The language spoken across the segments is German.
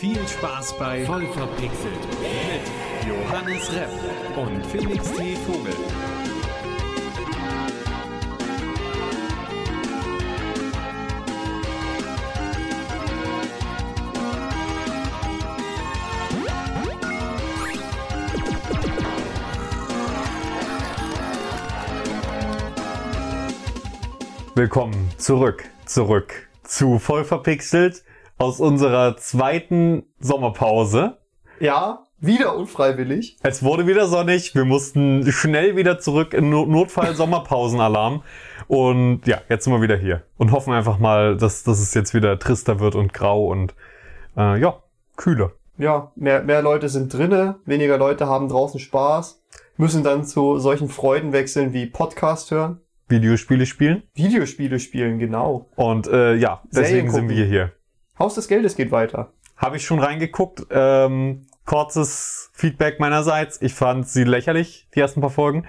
Viel Spaß bei Voll verpixelt. mit Johannes Repp und Felix T. Vogel. Willkommen zurück, zurück zu voll verpixelt aus unserer zweiten Sommerpause. Ja, wieder unfreiwillig. Es wurde wieder sonnig, wir mussten schnell wieder zurück in No- Notfall Sommerpausenalarm und ja, jetzt sind wir wieder hier und hoffen einfach mal, dass, dass es jetzt wieder trister wird und grau und äh, ja, kühler. Ja, mehr, mehr Leute sind drinne, weniger Leute haben draußen Spaß, müssen dann zu solchen Freuden wechseln wie Podcast hören, Videospiele spielen Videospiele spielen, genau. und äh, ja, deswegen sind wir hier. Haus des Geldes geht weiter. Habe ich schon reingeguckt. Ähm, kurzes Feedback meinerseits. Ich fand sie lächerlich, die ersten paar Folgen,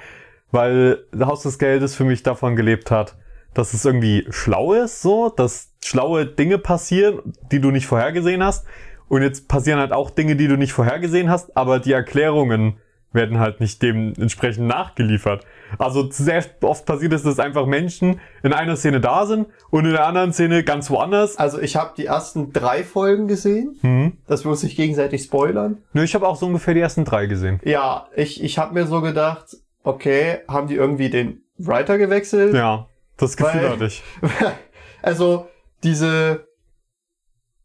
weil Haus des Geldes für mich davon gelebt hat, dass es irgendwie schlau ist, so, dass schlaue Dinge passieren, die du nicht vorhergesehen hast. Und jetzt passieren halt auch Dinge, die du nicht vorhergesehen hast, aber die Erklärungen werden halt nicht dementsprechend nachgeliefert. Also sehr oft passiert es, dass einfach Menschen in einer Szene da sind und in der anderen Szene ganz woanders. Also ich habe die ersten drei Folgen gesehen, Hm. dass wir uns nicht gegenseitig spoilern. Nö, ich habe auch so ungefähr die ersten drei gesehen. Ja, ich, ich habe mir so gedacht, okay, haben die irgendwie den Writer gewechselt? Ja, das Gefühl Weil- hatte ich. also diese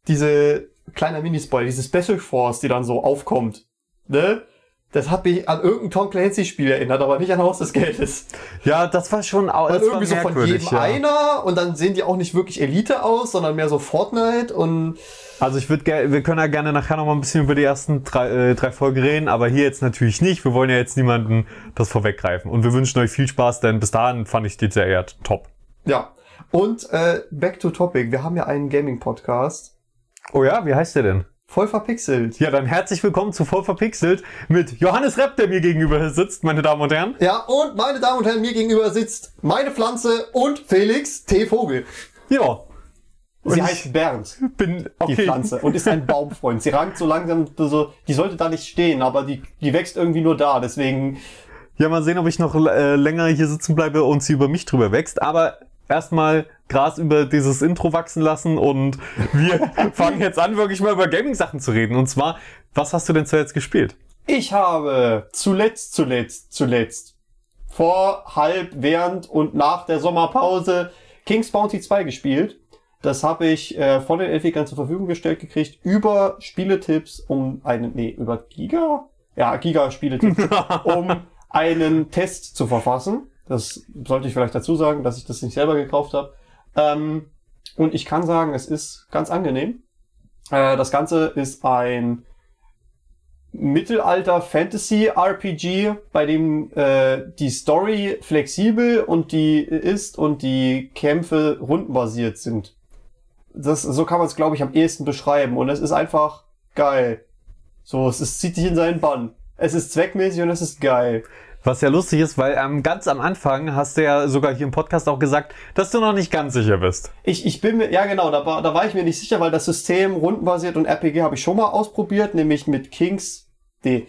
diese kleiner Minispoiler, diese Special Force, die dann so aufkommt, ne? Das hat mich an irgendein Tom Clancy Spiel erinnert, aber nicht an Haus des Geldes. Ja, das war schon au- Weil irgendwie so von jedem ja. einer und dann sehen die auch nicht wirklich Elite aus, sondern mehr so Fortnite und Also ich würde wir können ja gerne nachher noch mal ein bisschen über die ersten drei, äh, drei Folgen reden, aber hier jetzt natürlich nicht. Wir wollen ja jetzt niemanden das vorweggreifen. Und wir wünschen euch viel Spaß, denn bis dahin fand ich die Serie top. ja. Und äh, back to topic, wir haben ja einen Gaming Podcast, Oh ja, wie heißt der denn? Voll verpixelt. Ja, dann herzlich willkommen zu Voll verpixelt mit Johannes Repp, der mir gegenüber sitzt, meine Damen und Herren. Ja, und meine Damen und Herren, mir gegenüber sitzt meine Pflanze und Felix T. Vogel. Ja. Sie heißt Bernd. bin die okay. Pflanze und ist ein Baumfreund. Sie rankt so langsam so, die sollte da nicht stehen, aber die, die wächst irgendwie nur da. Deswegen, Ja, mal sehen, ob ich noch äh, länger hier sitzen bleibe und sie über mich drüber wächst. Aber erstmal Gras über dieses Intro wachsen lassen und wir fangen jetzt an, wirklich mal über Gaming-Sachen zu reden. Und zwar, was hast du denn zuletzt gespielt? ich habe zuletzt, zuletzt, zuletzt, vor, halb, während und nach der Sommerpause King's Bounty 2 gespielt. Das habe ich äh, von den Entwicklern zur Verfügung gestellt gekriegt über Spieletipps, um einen, nee, über Giga? Ja, Giga Spieletipps, um einen Test zu verfassen. Das sollte ich vielleicht dazu sagen, dass ich das nicht selber gekauft habe. Ähm, und ich kann sagen, es ist ganz angenehm. Äh, das Ganze ist ein Mittelalter-Fantasy-RPG, bei dem äh, die Story flexibel und die ist und die Kämpfe rundenbasiert sind. Das, so kann man es, glaube ich, am ehesten beschreiben. Und es ist einfach geil. So, es ist, zieht dich in seinen Bann. Es ist zweckmäßig und es ist geil. Was ja lustig ist, weil ähm, ganz am Anfang hast du ja sogar hier im Podcast auch gesagt, dass du noch nicht ganz sicher bist. Ich, ich bin mir, ja genau, da war, da war ich mir nicht sicher, weil das System rundenbasiert und RPG habe ich schon mal ausprobiert, nämlich mit Kings, die,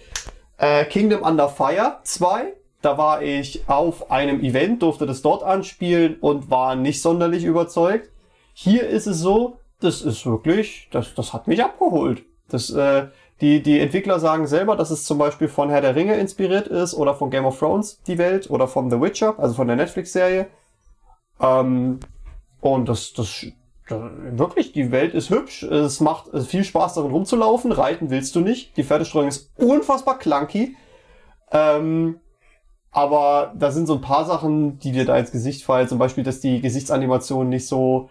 äh, Kingdom Under Fire 2. Da war ich auf einem Event, durfte das dort anspielen und war nicht sonderlich überzeugt. Hier ist es so, das ist wirklich, das, das hat mich abgeholt. Das, äh, die, die Entwickler sagen selber, dass es zum Beispiel von Herr der Ringe inspiriert ist oder von Game of Thrones, die Welt, oder von The Witcher, also von der Netflix-Serie. Ähm, und das, das, das, wirklich, die Welt ist hübsch. Es macht viel Spaß darin rumzulaufen. Reiten willst du nicht. Die Pferdestreuung ist unfassbar clunky. Ähm, aber da sind so ein paar Sachen, die dir da ins Gesicht fallen. Zum Beispiel, dass die Gesichtsanimationen nicht so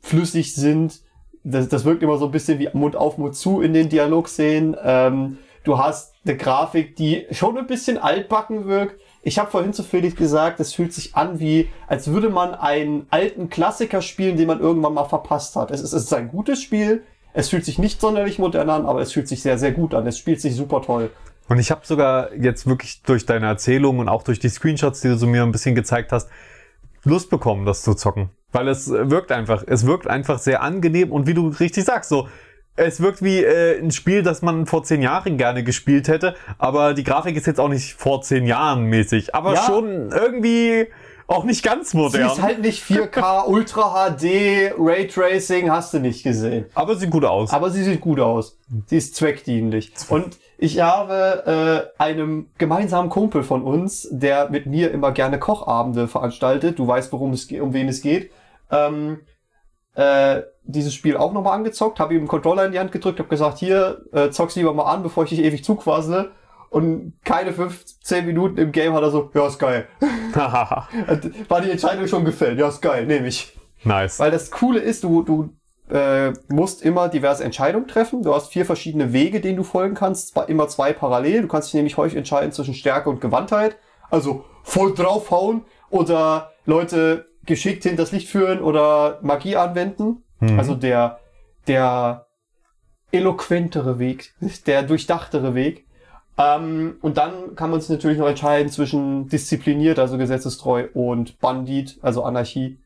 flüssig sind. Das, das wirkt immer so ein bisschen wie Mund auf, Mund zu in den Dialogszenen. Ähm, du hast eine Grafik, die schon ein bisschen altbacken wirkt. Ich habe vorhin zu Felix gesagt, es fühlt sich an wie, als würde man einen alten Klassiker spielen, den man irgendwann mal verpasst hat. Es ist, es ist ein gutes Spiel. Es fühlt sich nicht sonderlich modern an, aber es fühlt sich sehr, sehr gut an. Es spielt sich super toll. Und ich habe sogar jetzt wirklich durch deine Erzählung und auch durch die Screenshots, die du so mir ein bisschen gezeigt hast, Lust bekommen, das zu zocken. Weil es äh, wirkt einfach, es wirkt einfach sehr angenehm und wie du richtig sagst, so, es wirkt wie äh, ein Spiel, das man vor zehn Jahren gerne gespielt hätte, aber die Grafik ist jetzt auch nicht vor zehn Jahren mäßig, aber Ja. schon irgendwie auch nicht ganz Sie modern. ist halt nicht 4K, Ultra HD, Raytracing, hast du nicht gesehen. aber sieht gut aus. Aber sie sieht gut aus. Sie ist zweckdienlich. Und ich habe äh, einem gemeinsamen Kumpel von uns, der mit mir immer gerne Kochabende veranstaltet, du weißt, worum es geht, um wen es geht, ähm, äh, dieses Spiel auch nochmal angezockt, habe ihm einen Controller in die Hand gedrückt, habe gesagt, hier, äh, zock's lieber mal an, bevor ich dich ewig zuquassele. Und keine 15 Minuten im Game hat er so, ja, ist geil. War die Entscheidung schon gefällt, ja, ist geil, nehme ich. nice. Weil das Coole ist, du, du äh, musst immer diverse Entscheidungen treffen. Du hast vier verschiedene Wege, denen du folgen kannst. Immer zwei parallel. Du kannst dich nämlich häufig entscheiden zwischen Stärke und Gewandtheit. Also voll draufhauen oder Leute geschickt hinters Licht führen oder Magie anwenden. Mhm. Also der, der eloquentere Weg, der durchdachtere Weg. Ähm, und dann kann man sich natürlich noch entscheiden zwischen diszipliniert, also gesetzestreu, und Bandit, also Anarchie.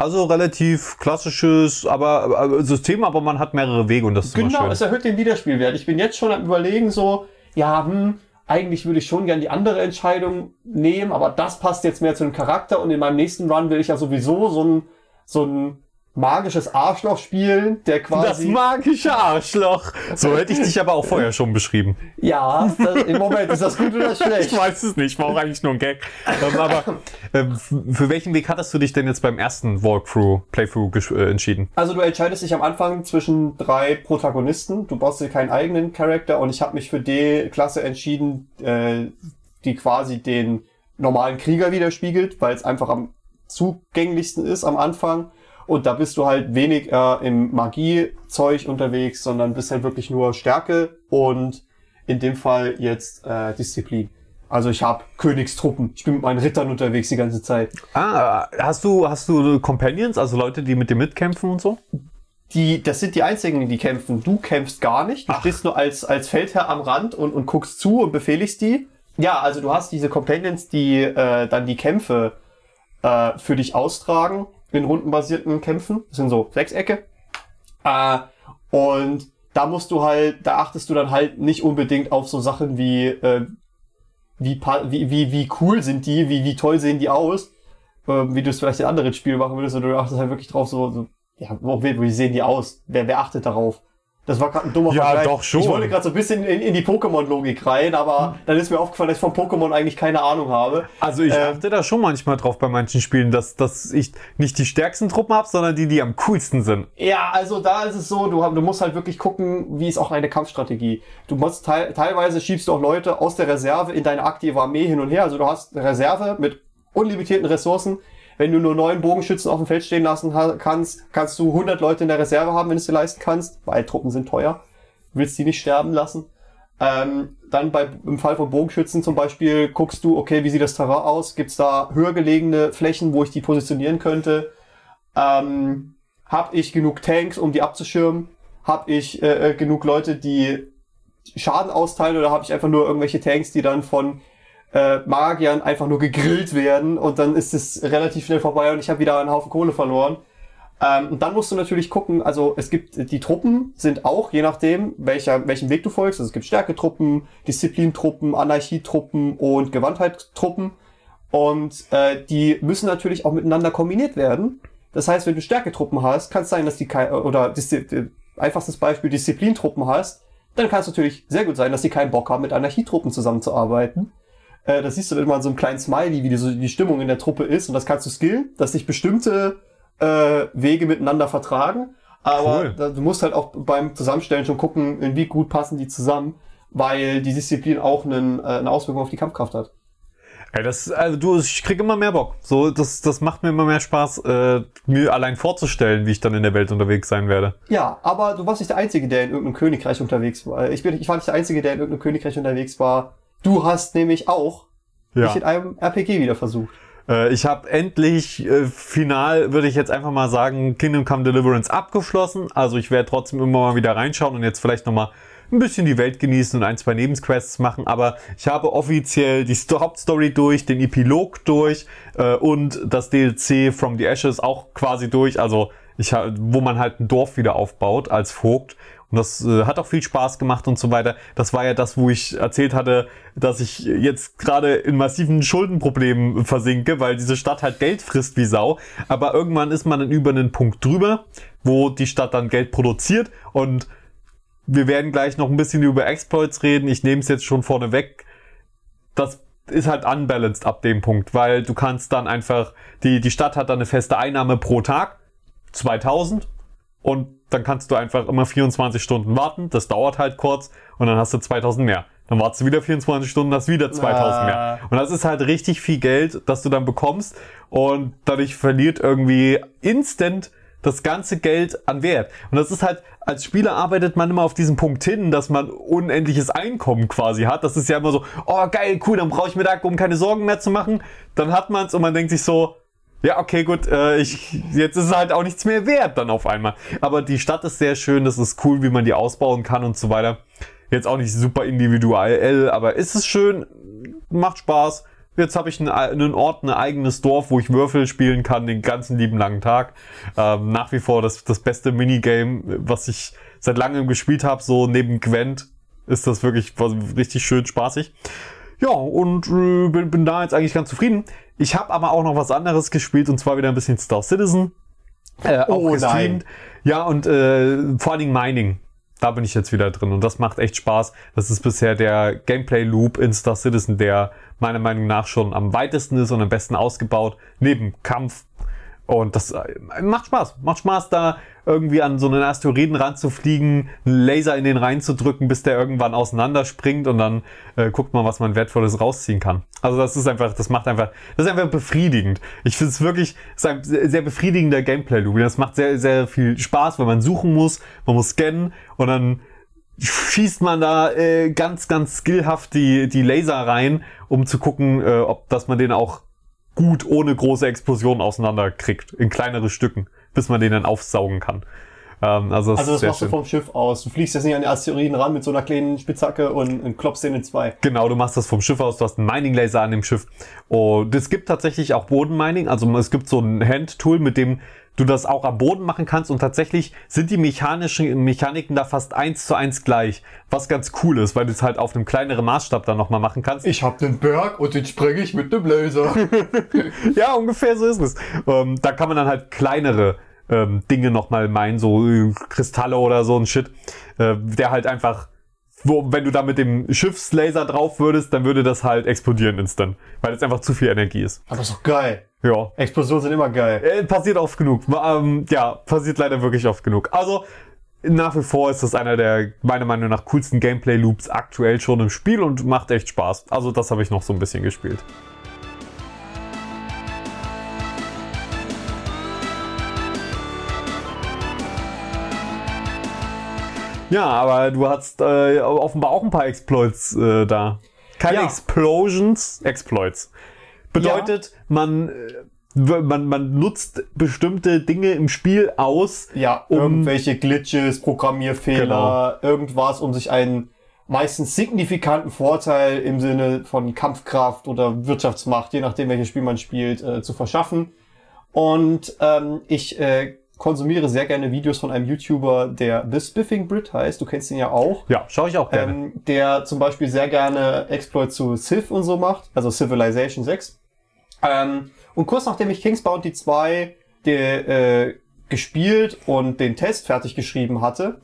Also relativ klassisches aber, aber System, aber man hat mehrere Wege und das ist Genau, schön. es erhöht den Wiederspielwert. Ich bin jetzt schon am überlegen, so, ja, hm, eigentlich würde ich schon gern die andere Entscheidung nehmen, aber das passt jetzt mehr zu dem Charakter und in meinem nächsten Run will ich ja sowieso so ein, so ein magisches Arschloch spielen, der Das quasi. magische Arschloch. So hätte ich dich aber auch vorher schon beschrieben. ja, das, im Moment ist das gut oder Ich schlecht? weiß es nicht, war auch eigentlich nur ein Gag. Ähm, aber ähm, für welchen Weg hattest du dich denn jetzt beim ersten Walkthrough, Playthrough äh, entschieden? Also du entscheidest dich am Anfang zwischen drei Protagonisten. Du baust dir keinen eigenen Charakter und ich habe mich für die Klasse entschieden, äh, die quasi den normalen Krieger widerspiegelt, weil es einfach am zugänglichsten ist am Anfang. Und da bist du halt wenig äh, im Magiezeug unterwegs, sondern bist halt wirklich nur Stärke und in dem Fall jetzt äh, Disziplin. Also ich habe Königstruppen. Ich bin mit meinen Rittern unterwegs die ganze Zeit. Ah, hast du, hast du Companions, also Leute, die mit dir mitkämpfen und so? die, das sind die einzigen, die kämpfen. Du kämpfst gar nicht. Du stehst nur als, als Feldherr am Rand und, und guckst zu und befehligst die. Ja, also du hast diese Companions, die äh, dann die Kämpfe äh, für dich austragen in rundenbasierten Kämpfen. Das sind so Sechsecke. Äh, und da musst du halt, da achtest du dann halt nicht unbedingt auf so Sachen wie, äh, wie, wie, wie, wie cool sind die, wie, wie toll sehen die aus, ähm, wie du es vielleicht in anderen Spielen machen würdest, sondern du achtest halt wirklich drauf, so, so ja, wo, wie sehen die aus? Wer, wer achtet darauf? Das war gerade ein dummer Ja, Vergleich. doch schon. Ich wollte gerade so ein bisschen in, in die Pokémon-Logik rein, aber dann ist mir aufgefallen, dass ich von Pokémon eigentlich keine Ahnung habe. Also ich Ähm, achte da schon manchmal drauf bei manchen Spielen, dass, dass ich nicht die stärksten Truppen habe, sondern die, die am coolsten sind. Ja, also da ist es so, du, du musst halt wirklich gucken, wie ist auch eine Kampfstrategie. Du musst teil, teilweise schiebst du auch Leute aus der Reserve in deine aktive Armee hin und her. Also du hast eine Reserve mit unlimitierten Ressourcen. Wenn du nur neun Bogenschützen auf dem Feld stehen lassen kannst, kannst du 100 Leute in der Reserve haben, wenn du es dir leisten kannst, weil Truppen sind teuer. Du willst die nicht sterben lassen. Ähm, dann bei, im Fall von Bogenschützen zum Beispiel guckst du, okay, wie sieht das Terrain aus? Gibt's da höher gelegene Flächen, wo ich die positionieren könnte? Ähm, hab ich genug Tanks, um die abzuschirmen? Hab ich äh, äh, genug Leute, die Schaden austeilen oder habe ich einfach nur irgendwelche Tanks, die dann von äh, Magiern einfach nur gegrillt werden und dann ist es relativ schnell vorbei und ich habe wieder einen Haufen Kohle verloren. Ähm, und dann musst du natürlich gucken, also es gibt, die Truppen sind auch, je nachdem, welcher, welchen Weg du folgst, also es gibt Stärketruppen, Disziplintruppen, Anarchietruppen und Gewandheittruppen. Und äh, die müssen natürlich auch miteinander kombiniert werden. Das heißt, wenn du Stärketruppen hast, kann es sein, dass die kein, oder Diszi äh, einfachstes Beispiel Disziplintruppen hast, dann kann es natürlich sehr gut sein, dass die keinen Bock haben, mit Anarchietruppen zusammenzuarbeiten. Äh, das siehst du dann immer in so einem kleinen Smiley, wie die, so die Stimmung in der Truppe ist. Und das kannst du skillen, dass sich bestimmte äh, Wege miteinander vertragen. Aber Cool. da, du musst halt auch beim Zusammenstellen schon gucken, in wie gut passen die zusammen, weil die Disziplin auch einen, äh, eine Auswirkung auf die Kampfkraft hat. Ey, das, also du, ich krieg immer mehr Bock. So, das, das macht mir immer mehr Spaß, äh, mir allein vorzustellen, wie ich dann in der Welt unterwegs sein werde. Ja, aber du warst nicht der Einzige, der in irgendeinem Königreich unterwegs war. Ich, bin, ich war nicht der Einzige, der in irgendeinem Königreich unterwegs war. Du hast nämlich auch dich in einem RPG wieder versucht. Äh, ich habe endlich äh, final, würde ich jetzt einfach mal sagen, Kingdom Come Deliverance abgeschlossen. Also ich werde trotzdem immer mal wieder reinschauen und jetzt vielleicht noch mal ein bisschen die Welt genießen und ein, zwei Nebensquests machen. Aber ich habe offiziell die Sto Hauptstory durch, den Epilog durch äh, und das DLC From the Ashes auch quasi durch. Also ich, wo man halt ein Dorf wieder aufbaut als Vogt. Und das äh, hat auch viel Spaß gemacht und so weiter. Das war ja das, wo ich erzählt hatte, dass ich jetzt gerade in massiven Schuldenproblemen versinke, weil diese Stadt halt Geld frisst wie Sau. Aber irgendwann ist man dann über einen Punkt drüber, wo die Stadt dann Geld produziert und wir werden gleich noch ein bisschen über Exploits reden. Ich nehme es jetzt schon vorne weg. Das ist halt unbalanced ab dem Punkt, weil du kannst dann einfach, die, die Stadt hat dann eine feste Einnahme pro Tag, 2000, und dann kannst du einfach immer 24 Stunden warten, das dauert halt kurz, und dann hast du 2000 mehr. Dann wartest du wieder 24 Stunden, hast wieder 2000 Ah. mehr. Und das ist halt richtig viel Geld, das du dann bekommst, und dadurch verliert irgendwie instant das ganze Geld an Wert. Und das ist halt, als Spieler arbeitet man immer auf diesen Punkt hin, dass man unendliches Einkommen quasi hat. Das ist ja immer so, oh geil, cool, dann brauche ich mir da um keine Sorgen mehr zu machen. Dann hat man's und man denkt sich so, ja, okay, gut, äh, ich, jetzt ist es halt auch nichts mehr wert dann auf einmal. Aber die Stadt ist sehr schön, das ist cool, wie man die ausbauen kann und so weiter. Jetzt auch nicht super individuell, aber ist es schön, macht Spaß. Jetzt habe ich einen, einen Ort, ein eigenes Dorf, wo ich Würfel spielen kann, den ganzen lieben langen Tag. Ähm, nach wie vor das, das beste Minigame, was ich seit langem gespielt habe, so neben Gwent ist das wirklich richtig schön spaßig. Ja, und äh, bin, bin da jetzt eigentlich ganz zufrieden. Ich habe aber auch noch was anderes gespielt und zwar wieder ein bisschen Star Citizen. Äh, auch Oh, gestreamt. Ja, und äh, vor allen Dingen Mining. Da bin ich jetzt wieder drin und das macht echt Spaß. Das ist bisher der Gameplay-Loop in Star Citizen, der meiner Meinung nach schon am weitesten ist und am besten ausgebaut, neben Kampf. Und das äh, macht Spaß. Macht Spaß, da irgendwie an so einen Asteroiden ranzufliegen, einen Laser in den reinzudrücken, bis der irgendwann auseinanderspringt und dann äh, guckt man, was man Wertvolles rausziehen kann. Also das ist einfach, das macht einfach, das ist einfach befriedigend. Ich finde es wirklich, ist ein sehr sehr befriedigender Gameplay-Loop. Das macht sehr, sehr viel Spaß, weil man suchen muss, man muss scannen und dann schießt man da äh, ganz, ganz skillhaft die, die Laser rein, um zu gucken, äh, ob dass man den auch gut ohne große Explosionen auseinanderkriegt, in kleinere Stücken, bis man den dann aufsaugen kann. Ähm, also das Also das machst du schön. vom Schiff aus. Du fliegst jetzt nicht an den Asteroiden ran mit so einer kleinen Spitzhacke und, und klopfst den in zwei. Genau, du machst das vom Schiff aus, du hast einen Mining-Laser an dem Schiff. Und es gibt tatsächlich auch Bodenmining, also es gibt so ein Hand-Tool, mit dem du das auch am Boden machen kannst und tatsächlich sind die mechanischen Mechaniken da fast eins zu eins gleich, was ganz cool ist, weil du es halt auf einem kleineren Maßstab dann nochmal machen kannst. Ich hab den Berg und den spreng ich mit dem Laser. Ja, ungefähr so ist es. Ähm, da kann man dann halt kleinere ähm, Dinge nochmal meinen, so äh, Kristalle oder so ein Shit, äh, der halt einfach, wo, wenn du da mit dem Schiffslaser drauf würdest, dann würde das halt explodieren instant, weil es einfach zu viel Energie ist. Aber ist doch geil. Ja. Explosionen sind immer geil. Äh, passiert oft genug. Ähm, ja, passiert leider wirklich oft genug. Also, nach wie vor ist das einer der, meiner Meinung nach, coolsten Gameplay-Loops aktuell schon im Spiel und macht echt Spaß. Also, das habe ich noch so ein bisschen gespielt. Ja, aber du hast äh, offenbar auch ein paar Exploits äh, da. Keine Ja. Explosions, Exploits. Bedeutet, man, äh, man, man nutzt bestimmte Dinge im Spiel aus. Ja, Um- irgendwelche Glitches, Programmierfehler, irgendwas, um sich einen meistens signifikanten Vorteil im Sinne von Kampfkraft oder Wirtschaftsmacht, je nachdem welches Spiel man spielt, äh, zu verschaffen. Und ähm, ich äh, konsumiere sehr gerne Videos von einem YouTuber, der The Spiffing Brit heißt. Du kennst ihn ja auch. Ja, schaue ich auch gerne. Ähm, der zum Beispiel sehr gerne Exploit zu Civ und so macht, also Civilization 6. Ähm, und kurz nachdem ich King's Bounty 2 de, äh, gespielt und den Test fertig geschrieben hatte,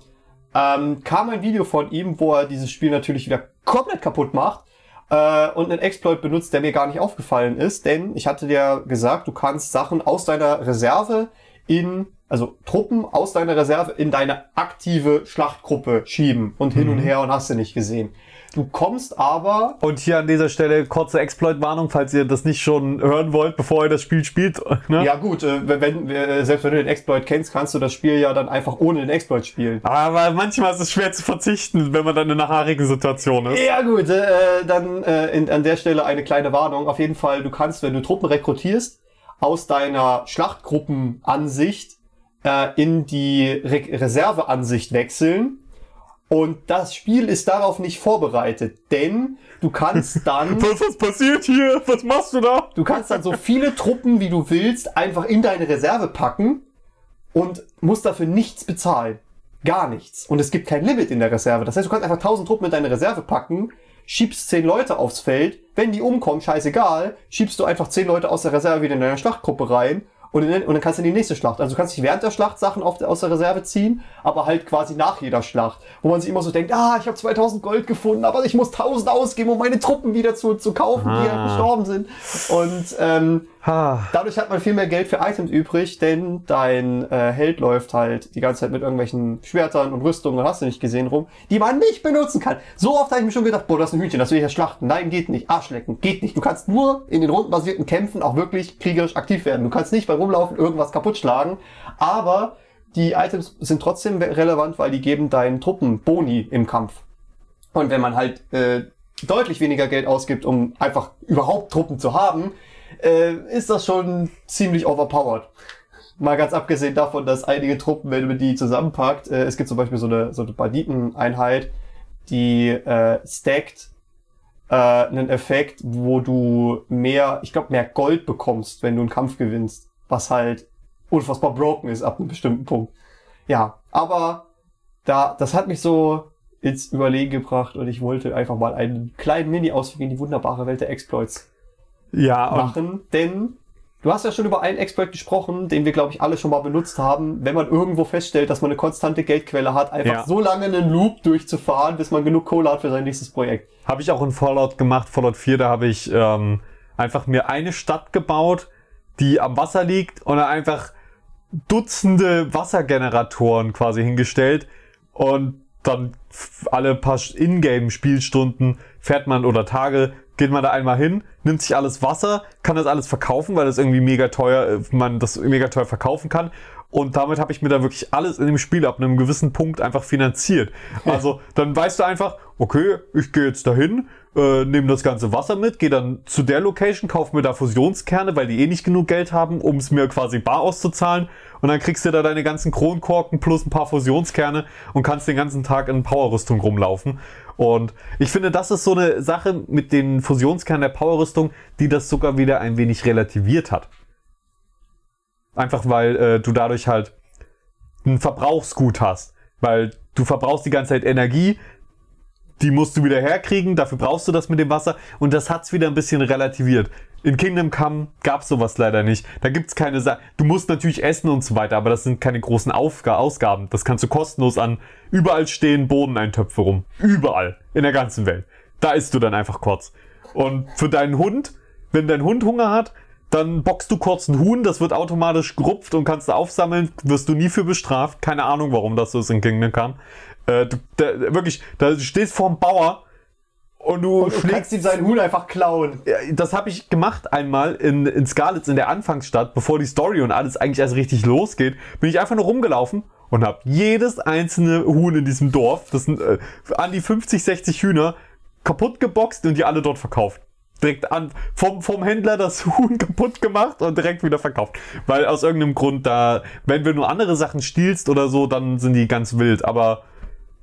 ähm, kam ein Video von ihm, wo er dieses Spiel natürlich wieder komplett kaputt macht äh, und einen Exploit benutzt, der mir gar nicht aufgefallen ist, denn ich hatte dir gesagt, du kannst Sachen aus deiner Reserve in, also Truppen aus deiner Reserve in deine aktive Schlachtgruppe schieben und hin und her und hast du nicht gesehen. Du kommst aber Und hier an dieser Stelle kurze Exploit-Warnung, falls ihr das nicht schon hören wollt, bevor ihr das Spiel spielt. Ne? Ja gut, äh, wenn, wenn, äh, selbst wenn du den Exploit kennst, kannst du das Spiel ja dann einfach ohne den Exploit spielen. Aber manchmal ist es schwer zu verzichten, wenn man dann in einer haarigen Situation ist. Ja gut, äh, dann äh, in, an der Stelle eine kleine Warnung. Auf jeden Fall, du kannst, wenn du Truppen rekrutierst, aus deiner Schlachtgruppenansicht äh, in die Re Reserveansicht wechseln. Und das Spiel ist darauf nicht vorbereitet, denn du kannst dann Was ist passiert hier? Was machst du da? Du kannst dann so viele Truppen, wie du willst, einfach in deine Reserve packen und musst dafür nichts bezahlen. gar nichts. Und es gibt kein Limit in der Reserve. Das heißt, du kannst einfach 1000 Truppen in deine Reserve packen, schiebst 10 Leute aufs Feld, wenn die umkommen, scheißegal, schiebst du einfach 10 Leute aus der Reserve wieder in deine Schlachtgruppe rein und, in, und dann kannst du in die nächste Schlacht. Also du kannst nicht während der Schlacht Sachen auf, aus der Reserve ziehen, aber halt quasi nach jeder Schlacht. Wo man sich immer so denkt, ah, ich habe 2000 Gold gefunden, aber ich muss 1000 ausgeben, um meine Truppen wieder zu, zu kaufen, die halt Ah. gestorben sind. Und ähm, Ah, Dadurch hat man viel mehr Geld für Items übrig, denn dein äh, Held läuft halt die ganze Zeit mit irgendwelchen Schwertern und Rüstungen, hast du nicht gesehen, rum, die man nicht benutzen kann. So oft habe ich mir schon gedacht, boah, das ist ein Hühnchen, das will ich ja schlachten. Nein, geht nicht. Arschlecken, geht nicht. Du kannst nur in den rundenbasierten Kämpfen auch wirklich kriegerisch aktiv werden. Du kannst nicht beim Rumlaufen irgendwas kaputt schlagen, aber die Items sind trotzdem relevant, weil die geben deinen Truppen Boni im Kampf. Und wenn man halt äh, deutlich weniger Geld ausgibt, um einfach überhaupt Truppen zu haben, äh, ist das schon ziemlich overpowered. Mal ganz abgesehen davon, dass einige Truppen, wenn man die zusammenpackt, äh, es gibt zum Beispiel so eine, so eine Banditeneinheit, die äh, stackt äh, einen Effekt, wo du mehr, ich glaube, mehr Gold bekommst, wenn du einen Kampf gewinnst, was halt unfassbar broken ist ab einem bestimmten Punkt. Ja, aber da, das hat mich so ins Überlegen gebracht und ich wollte einfach mal einen kleinen Mini-Ausflug in die wunderbare Welt der Exploits ja, machen, denn du hast ja schon über einen Exploit gesprochen, den wir, glaube ich, alle schon mal benutzt haben, wenn man irgendwo feststellt, dass man eine konstante Geldquelle hat, einfach Ja. so lange einen Loop durchzufahren, bis man genug Kohle hat für sein nächstes Projekt. Habe ich auch in Fallout gemacht. Fallout 4, da habe ich ähm, einfach mir eine Stadt gebaut, die am Wasser liegt und dann einfach Dutzende Wassergeneratoren quasi hingestellt und dann alle paar Ingame-Spielstunden fährt man oder Tage, geht man da einmal hin, nimmt sich alles Wasser, kann das alles verkaufen, weil das irgendwie mega teuer, äh, man das mega teuer verkaufen kann. Und damit habe ich mir dann wirklich alles in dem Spiel ab einem gewissen Punkt einfach finanziert. Also dann weißt du einfach, okay, ich gehe jetzt dahin, äh, nehme das ganze Wasser mit, gehe dann zu der Location, kaufe mir da Fusionskerne, weil die eh nicht genug Geld haben, um es mir quasi bar auszuzahlen. Und dann kriegst du da deine ganzen Kronkorken plus ein paar Fusionskerne und kannst den ganzen Tag in Powerrüstung rumlaufen. Und ich finde, das ist so eine Sache mit den Fusionskernen der Powerrüstung, die das sogar wieder ein wenig relativiert hat. Einfach weil äh, du dadurch halt ein Verbrauchsgut hast. Weil du verbrauchst die ganze Zeit Energie, die musst du wieder herkriegen, dafür brauchst du das mit dem Wasser und das hat's wieder ein bisschen relativiert. In Kingdom Come gab's sowas leider nicht. Da gibt's keine Sa Du musst natürlich essen und so weiter, aber das sind keine großen Aufga Ausgaben. Das kannst du kostenlos an überall stehen Bodeneintöpfe rum. Überall. In der ganzen Welt. Da isst du dann einfach kurz. Und für deinen Hund, wenn dein Hund Hunger hat, dann bockst du kurz ein Huhn, das wird automatisch gerupft und kannst du aufsammeln, wirst du nie für bestraft. Keine Ahnung, warum das so ist in Kingdom Come. Äh, du, da, wirklich, da stehst vorm Bauer und du Und du schlägst ihm seinen Huhn einfach klauen. das habe ich gemacht einmal in, in Scarlets in der Anfangsstadt, bevor die Story und alles eigentlich erst richtig losgeht, bin ich einfach nur rumgelaufen und habe jedes einzelne Huhn in diesem Dorf, das sind äh, an die 50, 60 Hühner, kaputt geboxt und die alle dort verkauft. Direkt an, vom, vom Händler das Huhn kaputt gemacht und direkt wieder verkauft. Weil aus irgendeinem Grund da, wenn du nur andere Sachen stiehlst oder so, dann sind die ganz wild. Aber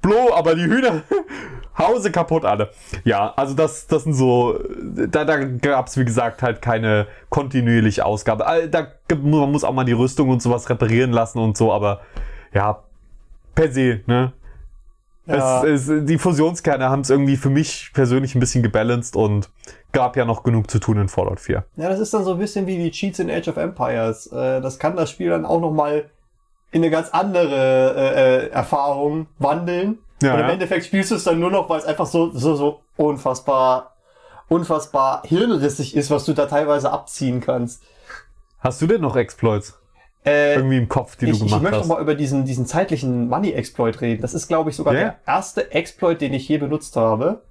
Blo, aber die Hühner, Hause kaputt alle. Ja, also das, das sind so, da, da gab's wie gesagt halt keine kontinuierliche Ausgabe. Da, man muss auch mal die Rüstung und sowas reparieren lassen und so, aber ja, per se, ne? Ja. Es, es, die Fusionskerne haben es irgendwie für mich persönlich ein bisschen gebalanced und gab ja noch genug zu tun in Fallout 4. Ja, das ist dann so ein bisschen wie die Cheats in Age of Empires. Äh, das kann das Spiel dann auch nochmal in eine ganz andere äh, äh, Erfahrung wandeln. Ja, und im ja. Endeffekt spielst du es dann nur noch, weil es einfach so, so, so unfassbar, unfassbar hirnrissig ist, was du da teilweise abziehen kannst. Hast du denn noch Exploits Äh, irgendwie im Kopf, die ich, du ich gemacht möchte hast? mal über diesen, diesen zeitlichen Money-Exploit reden. Das ist, glaube ich, sogar Ja. der erste Exploit, den ich je benutzt habe.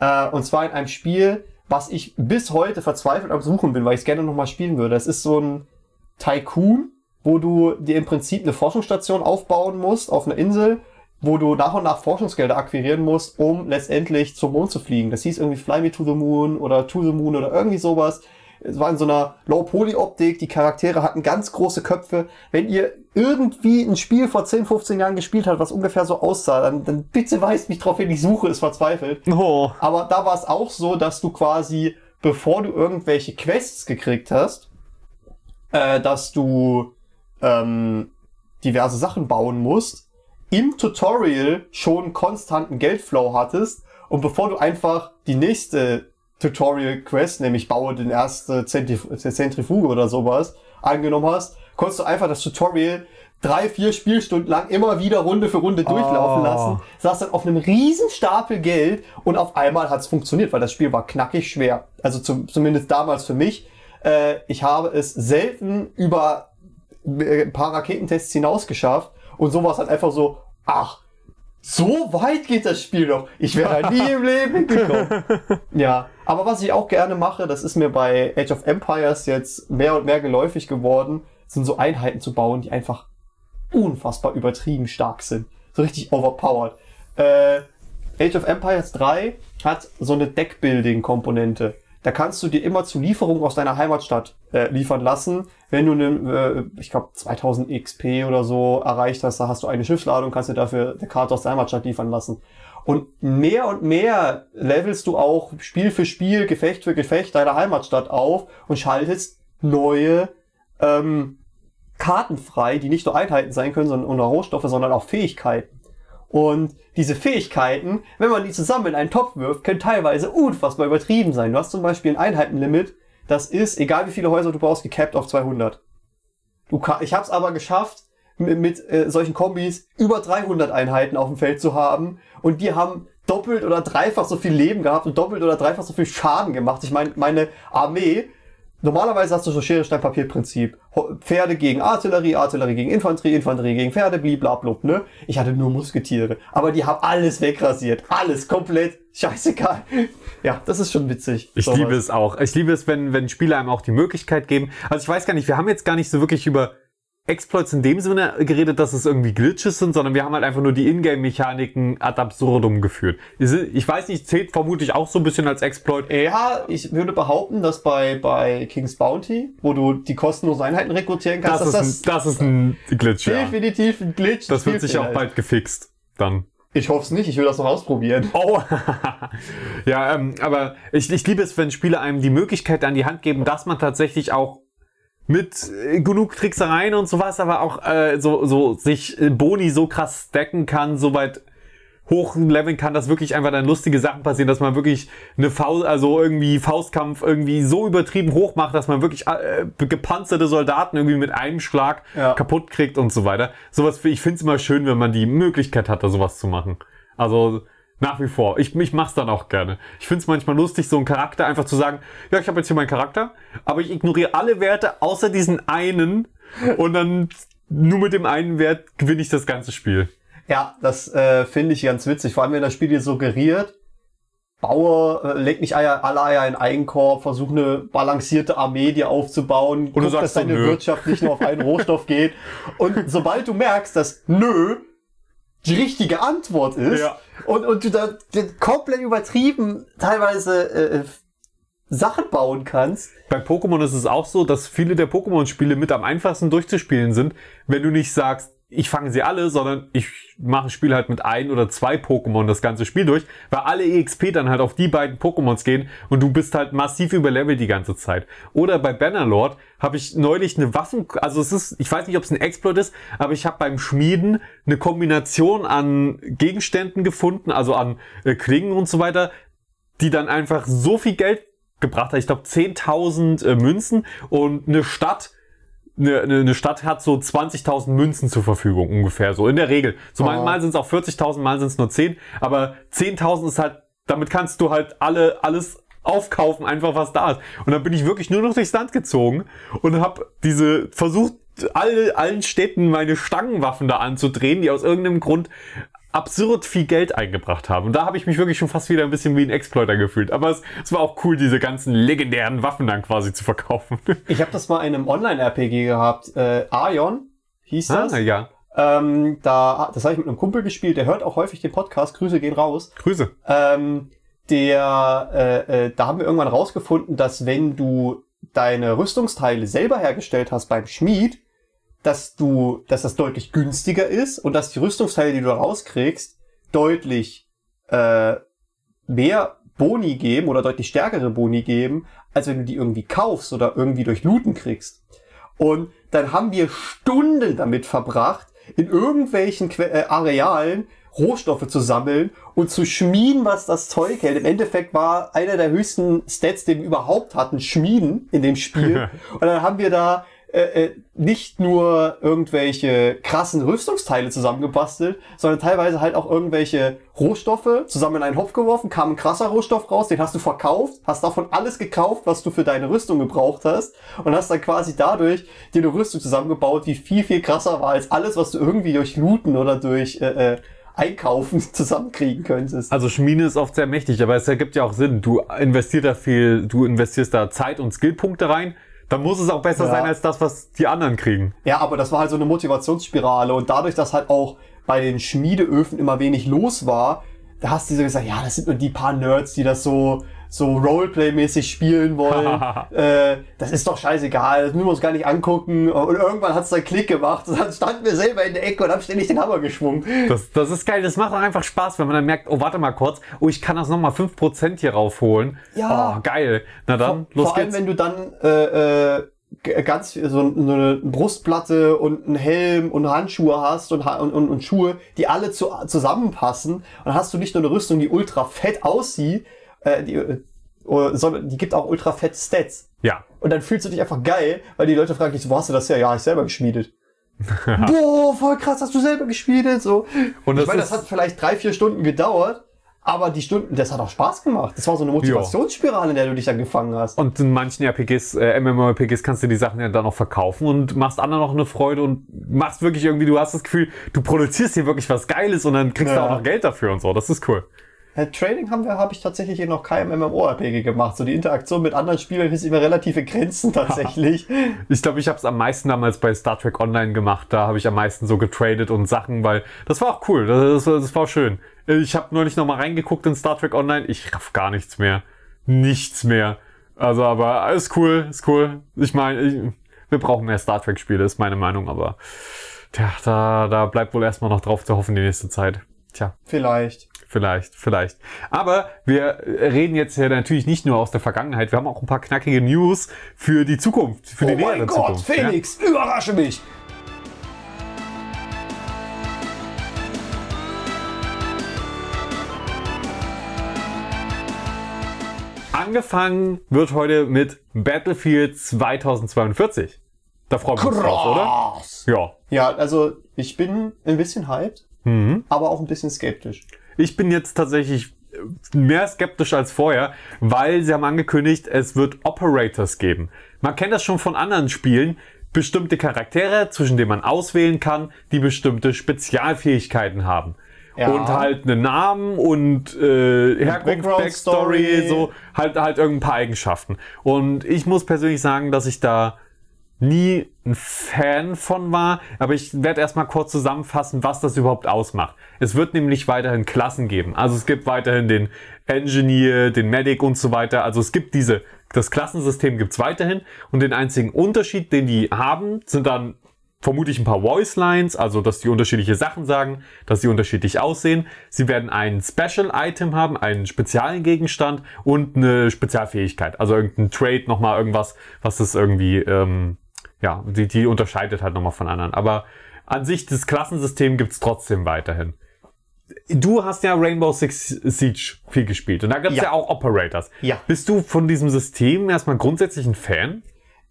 Äh, und zwar in einem Spiel, was ich bis heute verzweifelt am Suchen bin, weil ich es gerne noch mal spielen würde. Es ist so ein Tycoon, wo du dir im Prinzip eine Forschungsstation aufbauen musst auf einer Insel, wo du nach und nach Forschungsgelder akquirieren musst, um letztendlich zum Mond zu fliegen. Das hieß irgendwie Fly Me to the Moon oder To the Moon oder irgendwie sowas. Es war in so einer Low-Poly-Optik, die Charaktere hatten ganz große Köpfe. Wenn ihr irgendwie ein Spiel vor 10, 15 Jahren gespielt habt, was ungefähr so aussah, dann, dann bitte weist mich drauf hin, ich suche es verzweifelt. Oh, Aber da war es auch so, dass du quasi, bevor du irgendwelche Quests gekriegt hast, äh, dass du ähm, diverse Sachen bauen musst, im Tutorial schon konstanten Geldflow hattest und bevor du einfach die nächste Tutorial-Quest, nämlich baue den erste Zentrif Zentrifuge oder sowas, angenommen hast, konntest du einfach das Tutorial drei, vier Spielstunden lang immer wieder Runde für Runde durchlaufen Oh. lassen, saß dann auf einem riesen Stapel Geld und auf einmal hat es funktioniert, weil das Spiel war knackig schwer. Also zum, zumindest damals für mich. Äh, ich habe es selten über ein paar Raketentests hinaus geschafft und sowas halt einfach so, ach, so weit geht das Spiel noch. Ich wäre da nie im Leben gekommen. Ja, aber was ich auch gerne mache, das ist mir bei Age of Empires jetzt mehr und mehr geläufig geworden, sind so Einheiten zu bauen, die einfach unfassbar übertrieben stark sind. So richtig overpowered. Äh, Age of Empires 3 hat so eine Deckbuilding-Komponente. Da kannst du dir immer zu Lieferungen aus deiner Heimatstadt äh, liefern lassen. Wenn du eine, äh, ich glaube 2000 XP oder so erreicht hast, da hast du eine Schiffsladung, kannst dir dafür eine Karte aus der Heimatstadt liefern lassen. Und mehr und mehr levelst du auch Spiel für Spiel, Gefecht für Gefecht deiner Heimatstadt auf und schaltest neue ähm, Karten frei, die nicht nur Einheiten sein können, sondern oder Rohstoffe, sondern auch Fähigkeiten. Und diese Fähigkeiten, wenn man die zusammen in einen Topf wirft, können teilweise unfassbar übertrieben sein. Du hast zum Beispiel ein Einheitenlimit, das ist, egal wie viele Häuser du baust, gecapped auf 200. Du kann, ich habe es aber geschafft, mit, mit äh, solchen Kombis über 300 Einheiten auf dem Feld zu haben und die haben doppelt oder dreifach so viel Leben gehabt und doppelt oder dreifach so viel Schaden gemacht. Ich meine, meine Armee, normalerweise hast du so Schere, Stein, Papier Prinzip. Pferde gegen Artillerie, Artillerie gegen Infanterie, Infanterie gegen Pferde, bliblablub, ne? Ich hatte nur Musketiere. Aber die haben alles wegrasiert. Alles komplett scheißegal. Ja, das ist schon witzig. Ich sowas. liebe es auch. Ich liebe es, wenn, wenn Spieler einem auch die Möglichkeit geben. Also ich weiß gar nicht, wir haben jetzt gar nicht so wirklich über Exploits in dem Sinne geredet, dass es irgendwie Glitches sind, sondern wir haben halt einfach nur die Ingame-Mechaniken ad absurdum geführt. Ich weiß nicht, zählt vermutlich auch so ein bisschen als Exploit. Ja, ich würde behaupten, dass bei, bei King's Bounty, wo du die kostenlosen Einheiten rekrutieren kannst, Das ist, dass ein, das ist ein Glitch, ja. definitiv ein Glitch. Das wird sich auch bald gefixt. Dann. Ich hoffe es nicht, ich will das noch ausprobieren. Oh, ja, ähm, aber ich, ich liebe es, wenn Spieler einem die Möglichkeit an die Hand geben, dass man tatsächlich auch mit äh, genug Tricksereien und sowas, aber auch äh, so, so sich äh, Boni so krass stacken kann, so weit hochleveln kann, dass wirklich einfach dann lustige Sachen passieren, dass man wirklich eine Faust, also irgendwie Faustkampf irgendwie so übertrieben hoch macht, dass man wirklich äh, gepanzerte Soldaten irgendwie mit einem Schlag Ja. kaputt kriegt und so weiter. Sowas, ich finde es immer schön, wenn man die Möglichkeit hat, da sowas zu machen. Also nach wie vor. Ich, ich mach's dann auch gerne. Ich find's manchmal lustig, so einen Charakter einfach zu sagen, ja, ich habe jetzt hier meinen Charakter, aber ich ignoriere alle Werte außer diesen einen und dann nur mit dem einen Wert gewinne ich das ganze Spiel. Ja, das äh, finde ich ganz witzig. Vor allem, wenn das Spiel dir suggeriert, baue, äh, leg nicht Eier, alle Eier in einen Korb, versuch eine balancierte Armee dir aufzubauen, du guck, dass deine nö. Wirtschaft nicht nur auf einen Rohstoff geht. Und sobald du merkst, dass nö die richtige Antwort ist Ja. Und, und du da komplett übertrieben teilweise äh, Sachen bauen kannst, Bei Pokémon ist es auch so, dass viele der Pokémon-Spiele mit am einfachsten durchzuspielen sind, wenn du nicht sagst, ich fange sie alle, sondern ich mache ein Spiel halt mit ein oder zwei Pokémon das ganze Spiel durch, weil alle EXP dann halt auf die beiden Pokémons gehen und du bist halt massiv überlevelt die ganze Zeit. Oder bei Bannerlord habe ich neulich eine Waffen, also es ist, ich weiß nicht, ob es ein Exploit ist, aber ich habe beim Schmieden eine Kombination an Gegenständen gefunden, also an äh, Klingen und so weiter, die dann einfach so viel Geld gebracht hat. Ich glaube 10.000 äh, Münzen und eine Stadt, eine, eine Stadt hat so 20.000 Münzen zur Verfügung ungefähr, so in der Regel. So mal, Oh. mal sind es auch 40.000, mal sind es nur 10, aber 10.000 ist halt, damit kannst du halt alle alles aufkaufen, einfach was da ist. Und dann bin ich wirklich nur noch durchs Land gezogen und habe diese versucht, alle, allen Städten meine Stangenwaffen da anzudrehen, die aus irgendeinem Grund absurd viel Geld eingebracht haben. Und da habe ich mich wirklich schon fast wieder ein bisschen wie ein Exploiter gefühlt. Aber es, es war auch cool, diese ganzen legendären Waffen dann quasi zu verkaufen. ich habe das mal in einem Online-RPG gehabt, äh, Aion hieß das. ah, ja. Ähm, da, das habe ich mit einem Kumpel gespielt, der hört auch häufig den Podcast, Grüße gehen raus. Grüße. Ähm, der, äh, äh, da haben wir irgendwann rausgefunden, dass wenn du deine Rüstungsteile selber hergestellt hast beim Schmied, dass du, dass das deutlich günstiger ist und dass die Rüstungsteile, die du rauskriegst, deutlich äh, mehr Boni geben oder deutlich stärkere Boni geben, als wenn du die irgendwie kaufst oder irgendwie durch Looten kriegst. Und dann haben wir Stunden damit verbracht, in irgendwelchen que äh, Arealen Rohstoffe zu sammeln und zu schmieden, was das Zeug hält. Im Endeffekt war einer der höchsten Stats, den wir überhaupt hatten, Schmieden in dem Spiel. und dann haben wir da äh, äh, nicht nur irgendwelche krassen Rüstungsteile zusammengebastelt, sondern teilweise halt auch irgendwelche Rohstoffe zusammen in einen Hopf geworfen, kam ein krasser Rohstoff raus, den hast du verkauft, hast davon alles gekauft, was du für deine Rüstung gebraucht hast und hast dann quasi dadurch dir eine Rüstung zusammengebaut, die viel, viel krasser war als alles, was du irgendwie durch Looten oder durch äh, äh, Einkaufen zusammenkriegen könntest. Also Schmiede ist oft sehr mächtig, aber es ergibt ja auch Sinn. Du investierst da viel, du investierst da Zeit und Skillpunkte rein dann muss es auch besser Ja. sein als das, was die anderen kriegen. Ja, aber das war halt so eine Motivationsspirale und dadurch, dass halt auch bei den Schmiedeöfen immer wenig los war, da hast du so gesagt, ja, das sind nur die paar Nerds, die das so so Roleplay-mäßig spielen wollen. äh, das ist doch scheißegal, das müssen wir uns gar nicht angucken. Und irgendwann hat's dann Klick gemacht und dann standen wir selber in der Ecke und haben ständig den Hammer geschwungen. Das, das ist geil. Das macht auch einfach Spaß, wenn man dann merkt, oh, warte mal kurz, oh, ich kann das nochmal 5% hier raufholen. Ja. Oh, geil. Na dann, los Vor allem, geht's. wenn du dann äh, äh, ganz so eine Brustplatte und einen Helm und Handschuhe hast und, Ha- und, und, und Schuhe, die alle zu, zusammenpassen. Und dann hast du nicht nur eine Rüstung, die ultra fett aussieht, äh, die, äh, sondern die gibt auch ultra fett Stats. Ja. Und dann fühlst du dich einfach geil, weil die Leute fragen dich so, wo hast du das her? Ja, ich selber geschmiedet. Boah, voll krass, hast du selber geschmiedet, so. Und ich das meine, das hat vielleicht drei, vier Stunden gedauert, aber die Stunden, das hat auch Spaß gemacht. Das war so eine Motivationsspirale, in der du dich dann gefangen hast. Und in manchen RPGs, äh, MMORPGs kannst du die Sachen ja dann auch verkaufen und machst anderen noch eine Freude und machst wirklich irgendwie, du hast das Gefühl, du produzierst hier wirklich was Geiles und dann kriegst du Ja. auch noch Geld dafür und so. Das ist cool. Äh, Trading haben wir, habe ich tatsächlich hier noch kein MMORPG gemacht. So die Interaktion mit anderen Spielern ist immer relative Grenzen tatsächlich. Ich glaube, ich habe es am meisten damals bei Star Trek Online gemacht. Da habe ich am meisten so getradet und Sachen, weil das war auch cool. Das, das, das war schön. Ich habe neulich noch mal reingeguckt in Star Trek Online. Ich raff gar nichts mehr. Nichts mehr. Also, aber alles cool, ist cool. Ich meine, wir brauchen mehr Star Trek Spiele, ist meine Meinung. Aber tja, da, da bleibt wohl erstmal noch drauf zu hoffen die nächste Zeit. Tja. Vielleicht. Vielleicht, vielleicht. Aber wir reden jetzt ja natürlich nicht nur aus der Vergangenheit. Wir haben auch ein paar knackige News für die Zukunft, für die oh nähere mein Gott, Zukunft. ja? Überrasche mich! Angefangen wird heute mit Battlefield 2042. Da freuen wir uns drauf, oder? Ja. Ja, also ich bin ein bisschen hyped, Mhm. aber auch ein bisschen skeptisch. Ich bin jetzt tatsächlich mehr skeptisch als vorher, weil sie haben angekündigt, es wird Operators geben. Man kennt das schon von anderen Spielen. Bestimmte Charaktere, zwischen denen man auswählen kann, die bestimmte Spezialfähigkeiten haben. Ja. Und halt einen Namen und äh, Herkunft, Backstory, Story. so halt halt irgendein paar Eigenschaften. Und ich muss persönlich sagen, dass ich da nie ein Fan von war, aber ich werde erstmal kurz zusammenfassen, was das überhaupt ausmacht. Es wird nämlich weiterhin Klassen geben. Also es gibt weiterhin den Engineer, den Medic und so weiter. Also es gibt diese, das Klassensystem gibt's weiterhin und den einzigen Unterschied, den die haben, sind dann vermutlich ein paar Voice Lines, also dass die unterschiedliche Sachen sagen, dass sie unterschiedlich aussehen. Sie werden ein Special Item haben, einen speziellen Gegenstand und eine Spezialfähigkeit, also irgendein Trade, nochmal irgendwas, was das irgendwie, ähm, ja, die, die unterscheidet halt nochmal von anderen. Aber an sich, das Klassensystem gibt's trotzdem weiterhin. Du hast ja Rainbow Six Siege viel gespielt und da gibt's ja. Ja. auch Operators. Ja. Bist du von diesem System erstmal grundsätzlich ein Fan?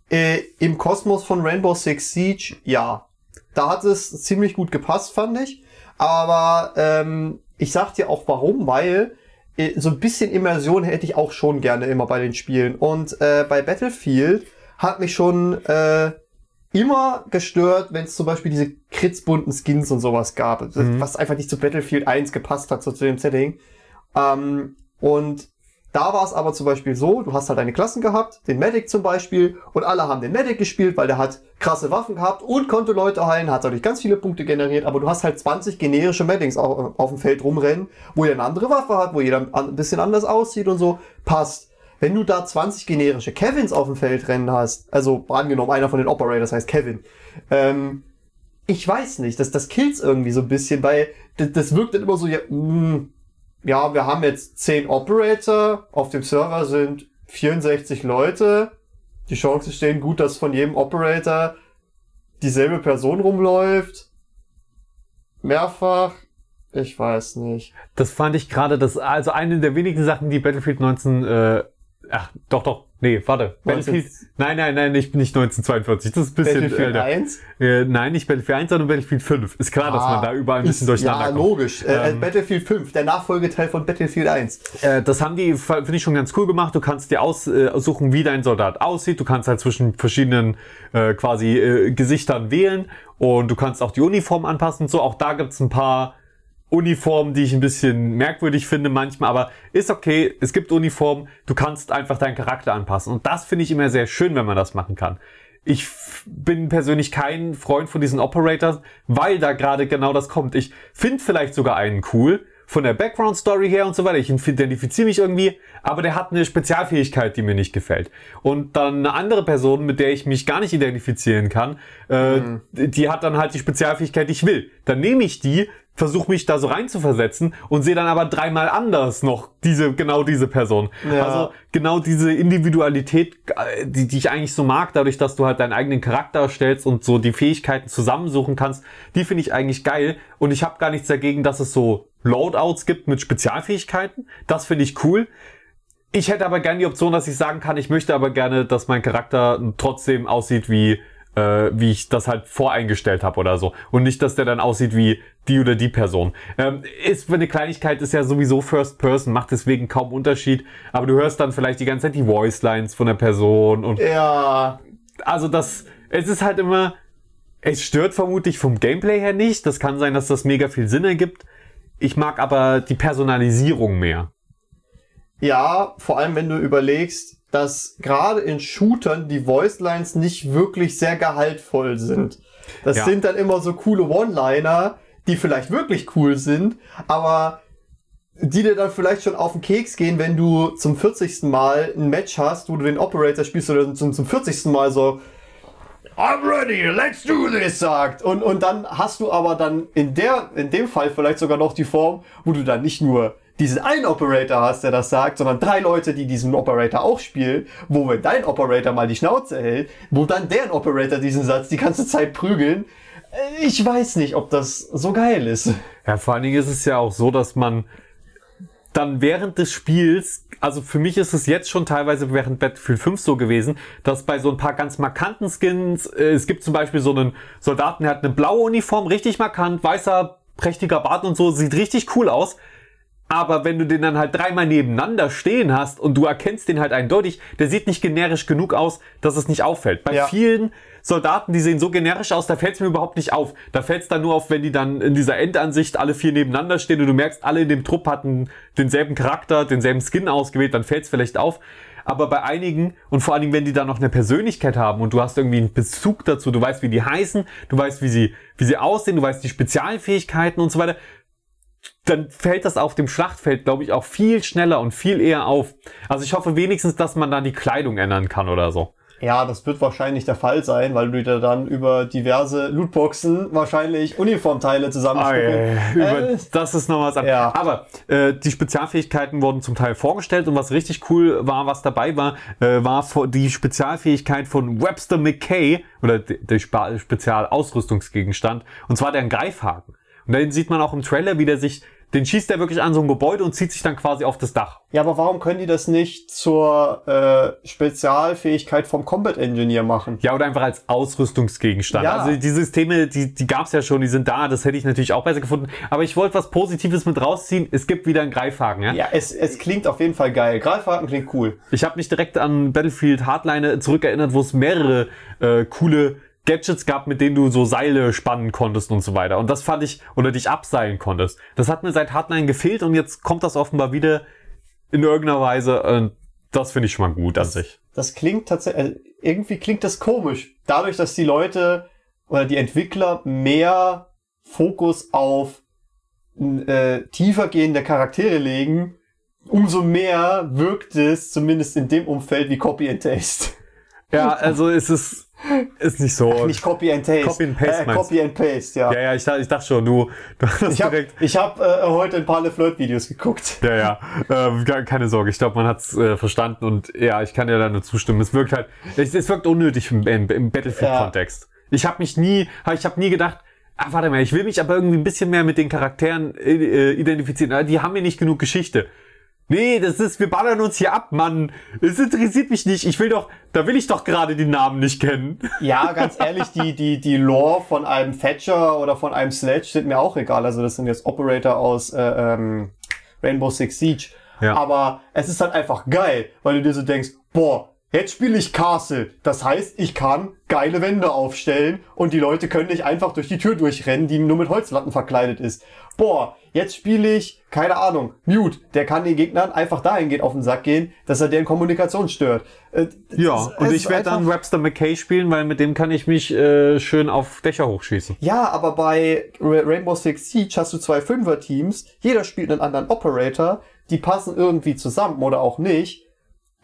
Äh, Im Kosmos von Rainbow Six Siege, ja. Da hat es ziemlich gut gepasst, fand ich. Aber ähm, ich sag dir auch warum, weil äh, so ein bisschen Immersion hätte ich auch schon gerne immer bei den Spielen. Und äh, bei Battlefield hat mich schon äh, immer gestört, wenn es zum Beispiel diese kritzbunten Skins und sowas gab, das- was einfach nicht zu Battlefield 1 gepasst hat, so zu dem Setting. Ähm, und da war es aber zum Beispiel so, du hast halt deine Klassen gehabt, den Medic zum Beispiel, und alle haben den Medic gespielt, weil der hat krasse Waffen gehabt und konnte Leute heilen, hat dadurch ganz viele Punkte generiert, aber du hast halt 20 generische Medics auf, auf dem Feld rumrennen, wo jeder eine andere Waffe hat, wo jeder ein bisschen anders aussieht und so, passt. Wenn du da 20 generische Kevins auf dem Feld rennen hast, also angenommen, einer von den Operators heißt Kevin, ähm, ich weiß nicht, das, das killt's irgendwie so ein bisschen, weil das, das wirkt dann immer so, ja, mh, ja, wir haben jetzt 10 Operator, auf dem Server sind 64 Leute. Die Chancen stehen gut, dass von jedem Operator dieselbe Person rumläuft. mehrfach. Ich weiß nicht. Das fand ich gerade das, also eine der wenigen Sachen, die Battlefield 19, äh, ach, doch, doch, nee, warte. Battlefield, nein, nein, nein, ich bin nicht 1942, das ist ein bisschen Battlefield älter. 1? Äh, nein, nicht Battlefield 1, sondern Battlefield 5. Ist klar, dass Ah, man da überall ein bisschen durcheinander Ja, kommt. logisch. Äh, Ähm, Battlefield 5, der Nachfolgeteil von Battlefield 1. Äh, das haben die, finde ich, schon ganz cool gemacht. Du kannst dir aussuchen, wie dein Soldat aussieht. Du kannst halt zwischen verschiedenen äh, quasi äh, Gesichtern wählen und du kannst auch die Uniform anpassen. und So, auch da gibt's ein paar Uniformen, die ich ein bisschen merkwürdig finde manchmal, aber ist okay. Es gibt Uniformen. Du kannst einfach deinen Charakter anpassen. Und das finde ich immer sehr schön, wenn man das machen kann. Ich bin persönlich kein Freund von diesen Operators, weil da gerade genau das kommt. Ich finde vielleicht sogar einen cool, von der Background-Story her und so weiter. Ich identifiziere mich irgendwie, aber der hat eine Spezialfähigkeit, die mir nicht gefällt. Und dann eine andere Person, mit der ich mich gar nicht identifizieren kann, äh, die hat dann halt die Spezialfähigkeit, die ich will. Dann nehme ich die, versuche mich da so rein zu versetzen und sehe dann aber dreimal anders noch diese, genau diese Person. Ja. Also genau diese Individualität, äh, die, die ich eigentlich so mag, dadurch, dass du halt deinen eigenen Charakter erstellst und so die Fähigkeiten zusammensuchen kannst, die finde ich eigentlich geil. Und ich habe gar nichts dagegen, dass es so Loadouts gibt mit Spezialfähigkeiten. Das finde ich cool. Ich hätte aber gerne die Option, dass ich sagen kann, ich möchte aber gerne, dass mein Charakter trotzdem aussieht wie äh, wie ich das halt voreingestellt habe oder so. Und nicht, dass der dann aussieht wie die oder die Person. Ähm, ist für eine Kleinigkeit, ist ja sowieso First Person, macht deswegen kaum Unterschied. Aber du hörst dann vielleicht die ganze Zeit die Voice Lines von der Person und Ja, also das, es ist halt immer, es stört vermutlich vom Gameplay her nicht. Das kann sein, dass das mega viel Sinn ergibt. Ich mag aber die Personalisierung mehr. ja, vor allem wenn du überlegst, dass gerade in Shootern die Voicelines nicht wirklich sehr gehaltvoll sind. Das Ja. sind dann immer so coole One-Liner, die vielleicht wirklich cool sind, aber die dir dann vielleicht schon auf den Keks gehen, wenn du zum 40. Mal ein Match hast, wo du den Operator spielst oder zum, zum 40. Mal so I'm ready, let's do this, sagt. Und, und dann hast du aber dann in der, in dem Fall vielleicht sogar noch die Form, wo du dann nicht nur diesen einen Operator hast, der das sagt, sondern drei Leute, die diesen Operator auch spielen, wo wenn dein Operator mal die Schnauze hält, wo dann deren Operator diesen Satz die ganze Zeit prügeln. Äh, Ich weiß nicht, ob das so geil ist. Ja, vor allen Dingen ist es ja auch so, dass man dann während des Spiels, also für mich ist es jetzt schon teilweise während Battlefield 5 so gewesen, dass bei so ein paar ganz markanten Skins, äh, es gibt zum Beispiel so einen Soldaten, der hat eine blaue Uniform, richtig markant, weißer, prächtiger Bart und so, sieht richtig cool aus. Aber wenn du den dann halt dreimal nebeneinander stehen hast und du erkennst den halt eindeutig, der sieht nicht generisch genug aus, dass es nicht auffällt. Bei Ja. vielen Soldaten, die sehen so generisch aus, da fällt es mir überhaupt nicht auf. Da fällt es dann nur auf, wenn die dann in dieser Endansicht alle vier nebeneinander stehen und du merkst, alle in dem Trupp hatten denselben Charakter, denselben Skin ausgewählt, dann fällt es vielleicht auf. Aber bei einigen und vor allen Dingen, wenn die dann noch eine Persönlichkeit haben und du hast irgendwie einen Bezug dazu, du weißt, wie die heißen, du weißt, wie sie, wie sie aussehen, du weißt die Spezialfähigkeiten und so weiter, dann fällt das auf dem Schlachtfeld, glaube ich, auch viel schneller und viel eher auf. Also ich hoffe wenigstens, dass man dann die Kleidung ändern kann oder so. Ja, das wird wahrscheinlich der Fall sein, weil du dir dann über diverse Lootboxen wahrscheinlich Uniformteile zusammenstückeln. Über, Äh, das ist noch was anderes. Ja. Aber äh, die Spezialfähigkeiten wurden zum Teil vorgestellt und was richtig cool war, was dabei war, äh, war die Spezialfähigkeit von Webster McKay oder de- der Spezialausrüstungsgegenstand und zwar der Greifhaken. Und den sieht man auch im Trailer, wie der sich, den schießt er wirklich an so ein Gebäude und zieht sich dann quasi auf das Dach. Ja, aber warum können die das nicht zur äh, Spezialfähigkeit vom Combat Engineer machen? Ja, oder einfach als Ausrüstungsgegenstand. Ja. Also die Systeme, die, die gab's ja schon, die sind da, das hätte ich natürlich auch besser gefunden. Aber ich wollte was Positives mit rausziehen. Es gibt wieder einen Greifhaken. Ja? Ja, es, es klingt auf jeden Fall geil. Greifhaken klingt cool. Ich habe mich direkt an Battlefield Hardline zurückerinnert, wo es mehrere äh, coole Gadgets gab, mit denen du so Seile spannen konntest und so weiter. Und das fand ich, oder dich abseilen konntest. Das hat mir seit Hardline gefehlt und jetzt kommt das offenbar wieder in irgendeiner Weise. Und das finde ich schon mal gut an sich. Das klingt tatsächlich, äh, irgendwie klingt das komisch. Dadurch, dass die Leute oder die Entwickler mehr Fokus auf äh, tiefer gehende Charaktere legen, umso mehr wirkt es zumindest in dem Umfeld wie Copy and Paste. Ja, also es ist, ist nicht so. Nicht Copy and Paste. Copy and Paste äh, Copy and Paste, ja. ja, ja, ich, dachte- ich dachte schon, du, du hast Ich habe direkt. ich hab, äh, heute ein paar LeFlirt-Videos geguckt. Ja, ja, ähm, keine Sorge. Ich glaube, man hat's äh, verstanden und ja, ich kann dir da nur zustimmen. Es wirkt halt, es, es wirkt unnötig im, im, im Battlefield-Kontext. Ich habe mich nie, ich habe nie gedacht, ah, warte mal, ich will mich aber irgendwie ein bisschen mehr mit den Charakteren äh, identifizieren. Ah, Die haben mir nicht genug Geschichte. Nee, das ist, wir ballern uns hier ab, Mann. Es interessiert mich nicht. Ich will doch, da will ich doch gerade die Namen nicht kennen. Ja, ganz ehrlich, die, die, die Lore von einem Thatcher oder von einem Sledge sind mir auch egal. Also das sind jetzt Operator aus äh, ähm, Rainbow Six Siege. Ja. Aber es ist halt einfach geil, weil du dir so denkst, boah, jetzt spiele ich Castle. Das heißt, ich kann geile Wände aufstellen und die Leute können nicht einfach durch die Tür durchrennen, die nur mit Holzlatten verkleidet ist. Boah, jetzt spiele ich, keine Ahnung, Mute. Der kann den Gegnern einfach dahingehend auf den Sack gehen, dass er deren Kommunikation stört. Äh, Ja, es- und es ich werde dann Webster McKay spielen, weil mit dem kann ich mich äh, schön auf Dächer hochschießen. Ja, aber bei Ra- Rainbow Six Siege hast du zwei Fünfer-Teams, jeder spielt einen anderen Operator, die passen irgendwie zusammen oder auch nicht.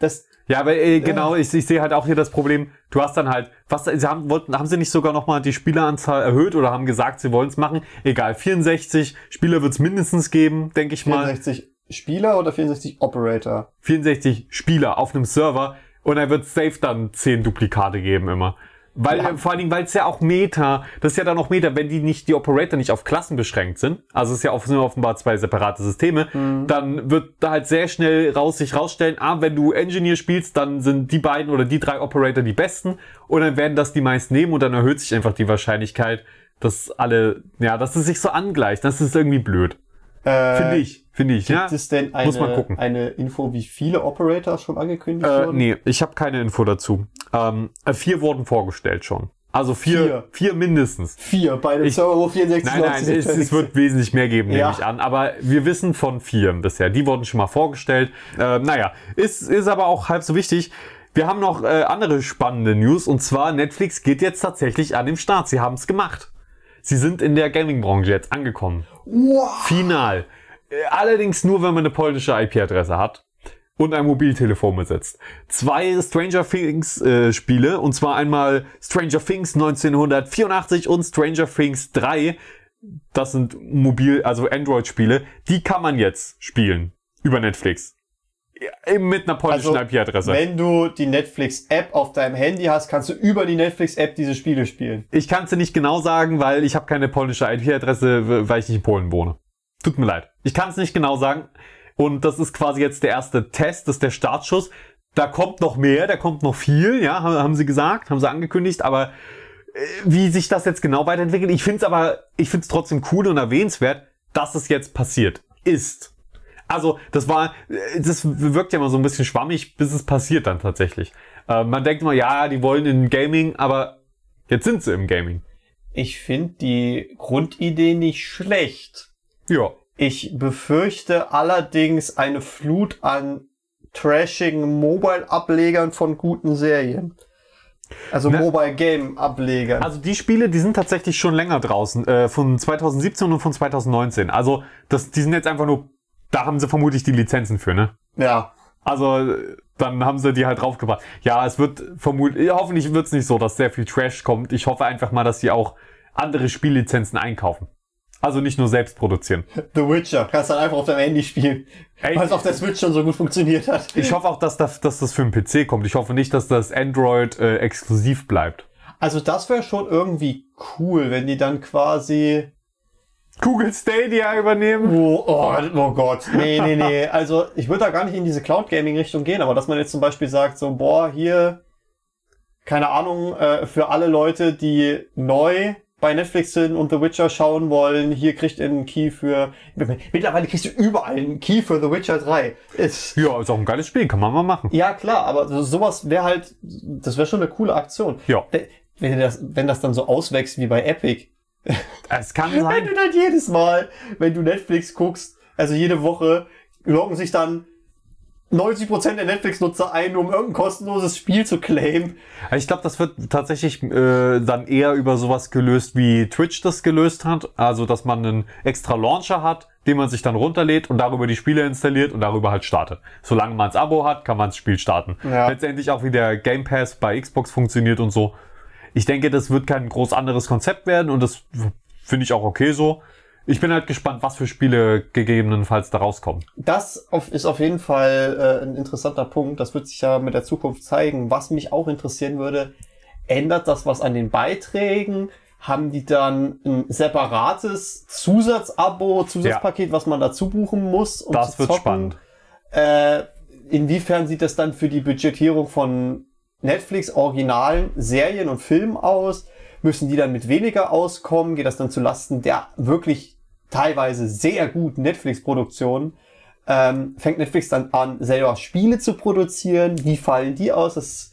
Das, Ja, aber äh, genau, ich, ich sehe halt auch hier das Problem, du hast dann halt, was, sie haben, wollten, haben sie nicht sogar nochmal die Spieleranzahl erhöht oder haben gesagt, sie wollen es machen? Egal, 64 Spieler wird es mindestens geben, denke ich mal. 64 Spieler oder 64 Operator? 64 Spieler auf einem Server und er wird safe dann 10 Duplikate geben immer. Weil, Ja. vor allen Dingen, weil es ja auch Meta, das ist ja dann auch Meta, wenn die nicht, die Operator nicht auf Klassen beschränkt sind, also es ist ja offen- offenbar zwei separate Systeme, dann wird da halt sehr schnell raus, sich rausstellen, ah, wenn du Engineer spielst, dann sind die beiden oder die drei Operator die besten und dann werden das die meisten nehmen und dann erhöht sich einfach die Wahrscheinlichkeit, dass alle, ja, dass es sich so angleicht. Das ist irgendwie blöd. Äh, Finde ich, finde ich, ja. Gibt es denn eine, Muss man gucken. eine Info, wie viele Operator schon angekündigt Äh, wurden? nee, ich habe keine Info dazu. Ähm, äh, vier wurden vorgestellt schon. Also vier, Vier. vier, mindestens. Vier bei dem Ich- Server, wo 64 Nein, nein, es, es wird wesentlich mehr geben, nehme Ja. ich an. Aber wir wissen von vier bisher. Die wurden schon mal vorgestellt. Äh, naja, ist, ist aber auch halb so wichtig. Wir haben noch äh, andere spannende News. Und zwar, Netflix geht jetzt tatsächlich an den Start. Sie haben es gemacht. Sie sind in der Gaming-Branche jetzt angekommen. Wow. Final. Allerdings nur, wenn man eine polnische IP-Adresse hat und ein Mobiltelefon besitzt. Zwei Stranger Things äh, Spiele, und zwar einmal Stranger Things 1984 und Stranger Things 3. Das sind mobil, also Android-Spiele. Die kann man jetzt spielen über Netflix. Eben Mit einer polnischen Also, IP-Adresse. Wenn du die Netflix-App auf deinem Handy hast, kannst du über die Netflix-App diese Spiele spielen. Ich kann es dir nicht genau sagen, weil ich habe keine polnische IP-Adresse, weil ich nicht in Polen wohne. Tut mir leid. Ich kann es nicht genau sagen. Und das ist quasi jetzt der erste Test, das ist der Startschuss. Da kommt noch mehr, da kommt noch viel, ja, haben, haben sie gesagt, haben sie angekündigt, aber äh, wie sich das jetzt genau weiterentwickelt, ich finde es aber, ich finde es trotzdem cool und erwähnenswert, dass es jetzt passiert ist. Also, das war, das wirkt ja immer so ein bisschen schwammig, bis es passiert dann tatsächlich. Äh, man denkt immer, ja, die wollen in Gaming, aber jetzt sind sie im Gaming. Ich finde die Grundidee nicht schlecht. Ja. Ich befürchte allerdings eine Flut an trashigen Mobile-Ablegern von guten Serien. Also Ne. Mobile-Game-Ablegern. Also die Spiele, die sind tatsächlich schon länger draußen, äh, von 2017 und von 2019. Also das, die sind jetzt einfach nur, da haben sie vermutlich die Lizenzen für, ne? ja. Also dann haben sie die halt draufgebracht. Ja, es wird vermutlich, hoffentlich wird es nicht so, dass sehr viel Trash kommt. Ich hoffe einfach mal, dass sie auch andere Spiellizenzen einkaufen. Also nicht nur selbst produzieren. The Witcher. Kannst dann einfach auf deinem Handy spielen. Weil es auf der Switch schon so gut funktioniert hat. Ich hoffe auch, dass das, dass das für den PC kommt. Ich hoffe nicht, dass das Android äh, exklusiv bleibt. Also das wäre schon irgendwie cool, wenn die dann quasi Google Stadia übernehmen. Oh, oh, oh Gott. Nee, nee, nee. Also ich würde da gar nicht in diese Cloud-Gaming-Richtung gehen, aber dass man jetzt zum Beispiel sagt, so, boah, hier, keine Ahnung, äh, für alle Leute, die neu bei Netflix sind und The Witcher schauen wollen, hier kriegt ihr einen Key für. Mittlerweile kriegst du überall einen Key für The Witcher 3. Ist, Ja, ist auch ein geiles Spiel, kann man mal machen. ja, klar, aber so- sowas wäre halt, das wäre schon eine coole Aktion. Ja. Wenn das, wenn das dann so auswächst wie bei Epic, Es kann Wenn sein. du dann jedes Mal, wenn du Netflix guckst, also jede Woche, loggen sich dann 90% der Netflix-Nutzer ein, um irgendein kostenloses Spiel zu claimen. Ich glaube, das wird tatsächlich äh, dann eher über sowas gelöst, wie Twitch das gelöst hat. Also, dass man einen extra Launcher hat, den man sich dann runterlädt und darüber die Spiele installiert und darüber halt startet. Solange man das Abo hat, kann man das Spiel starten. Ja. Letztendlich auch wie der Game Pass bei Xbox funktioniert und so. Ich denke, das wird kein groß anderes Konzept werden und das finde ich auch okay so. Ich bin halt gespannt, was für Spiele gegebenenfalls da rauskommen. Das ist auf jeden Fall äh, ein interessanter Punkt. Das wird sich ja mit der Zukunft zeigen. Was mich auch interessieren würde, ändert das was an den Beiträgen? haben die dann ein separates Zusatzabo, Zusatzpaket, was man dazu buchen muss. Um Das wird spannend. Äh, inwiefern sieht das dann für die Budgetierung von Netflix originalen Serien und Filmen aus? Müssen die dann mit weniger auskommen? Geht das dann zu Lasten der wirklich teilweise sehr guten Netflix-Produktionen? Ähm, fängt Netflix dann an, selber Spiele zu produzieren? Wie fallen die aus? Das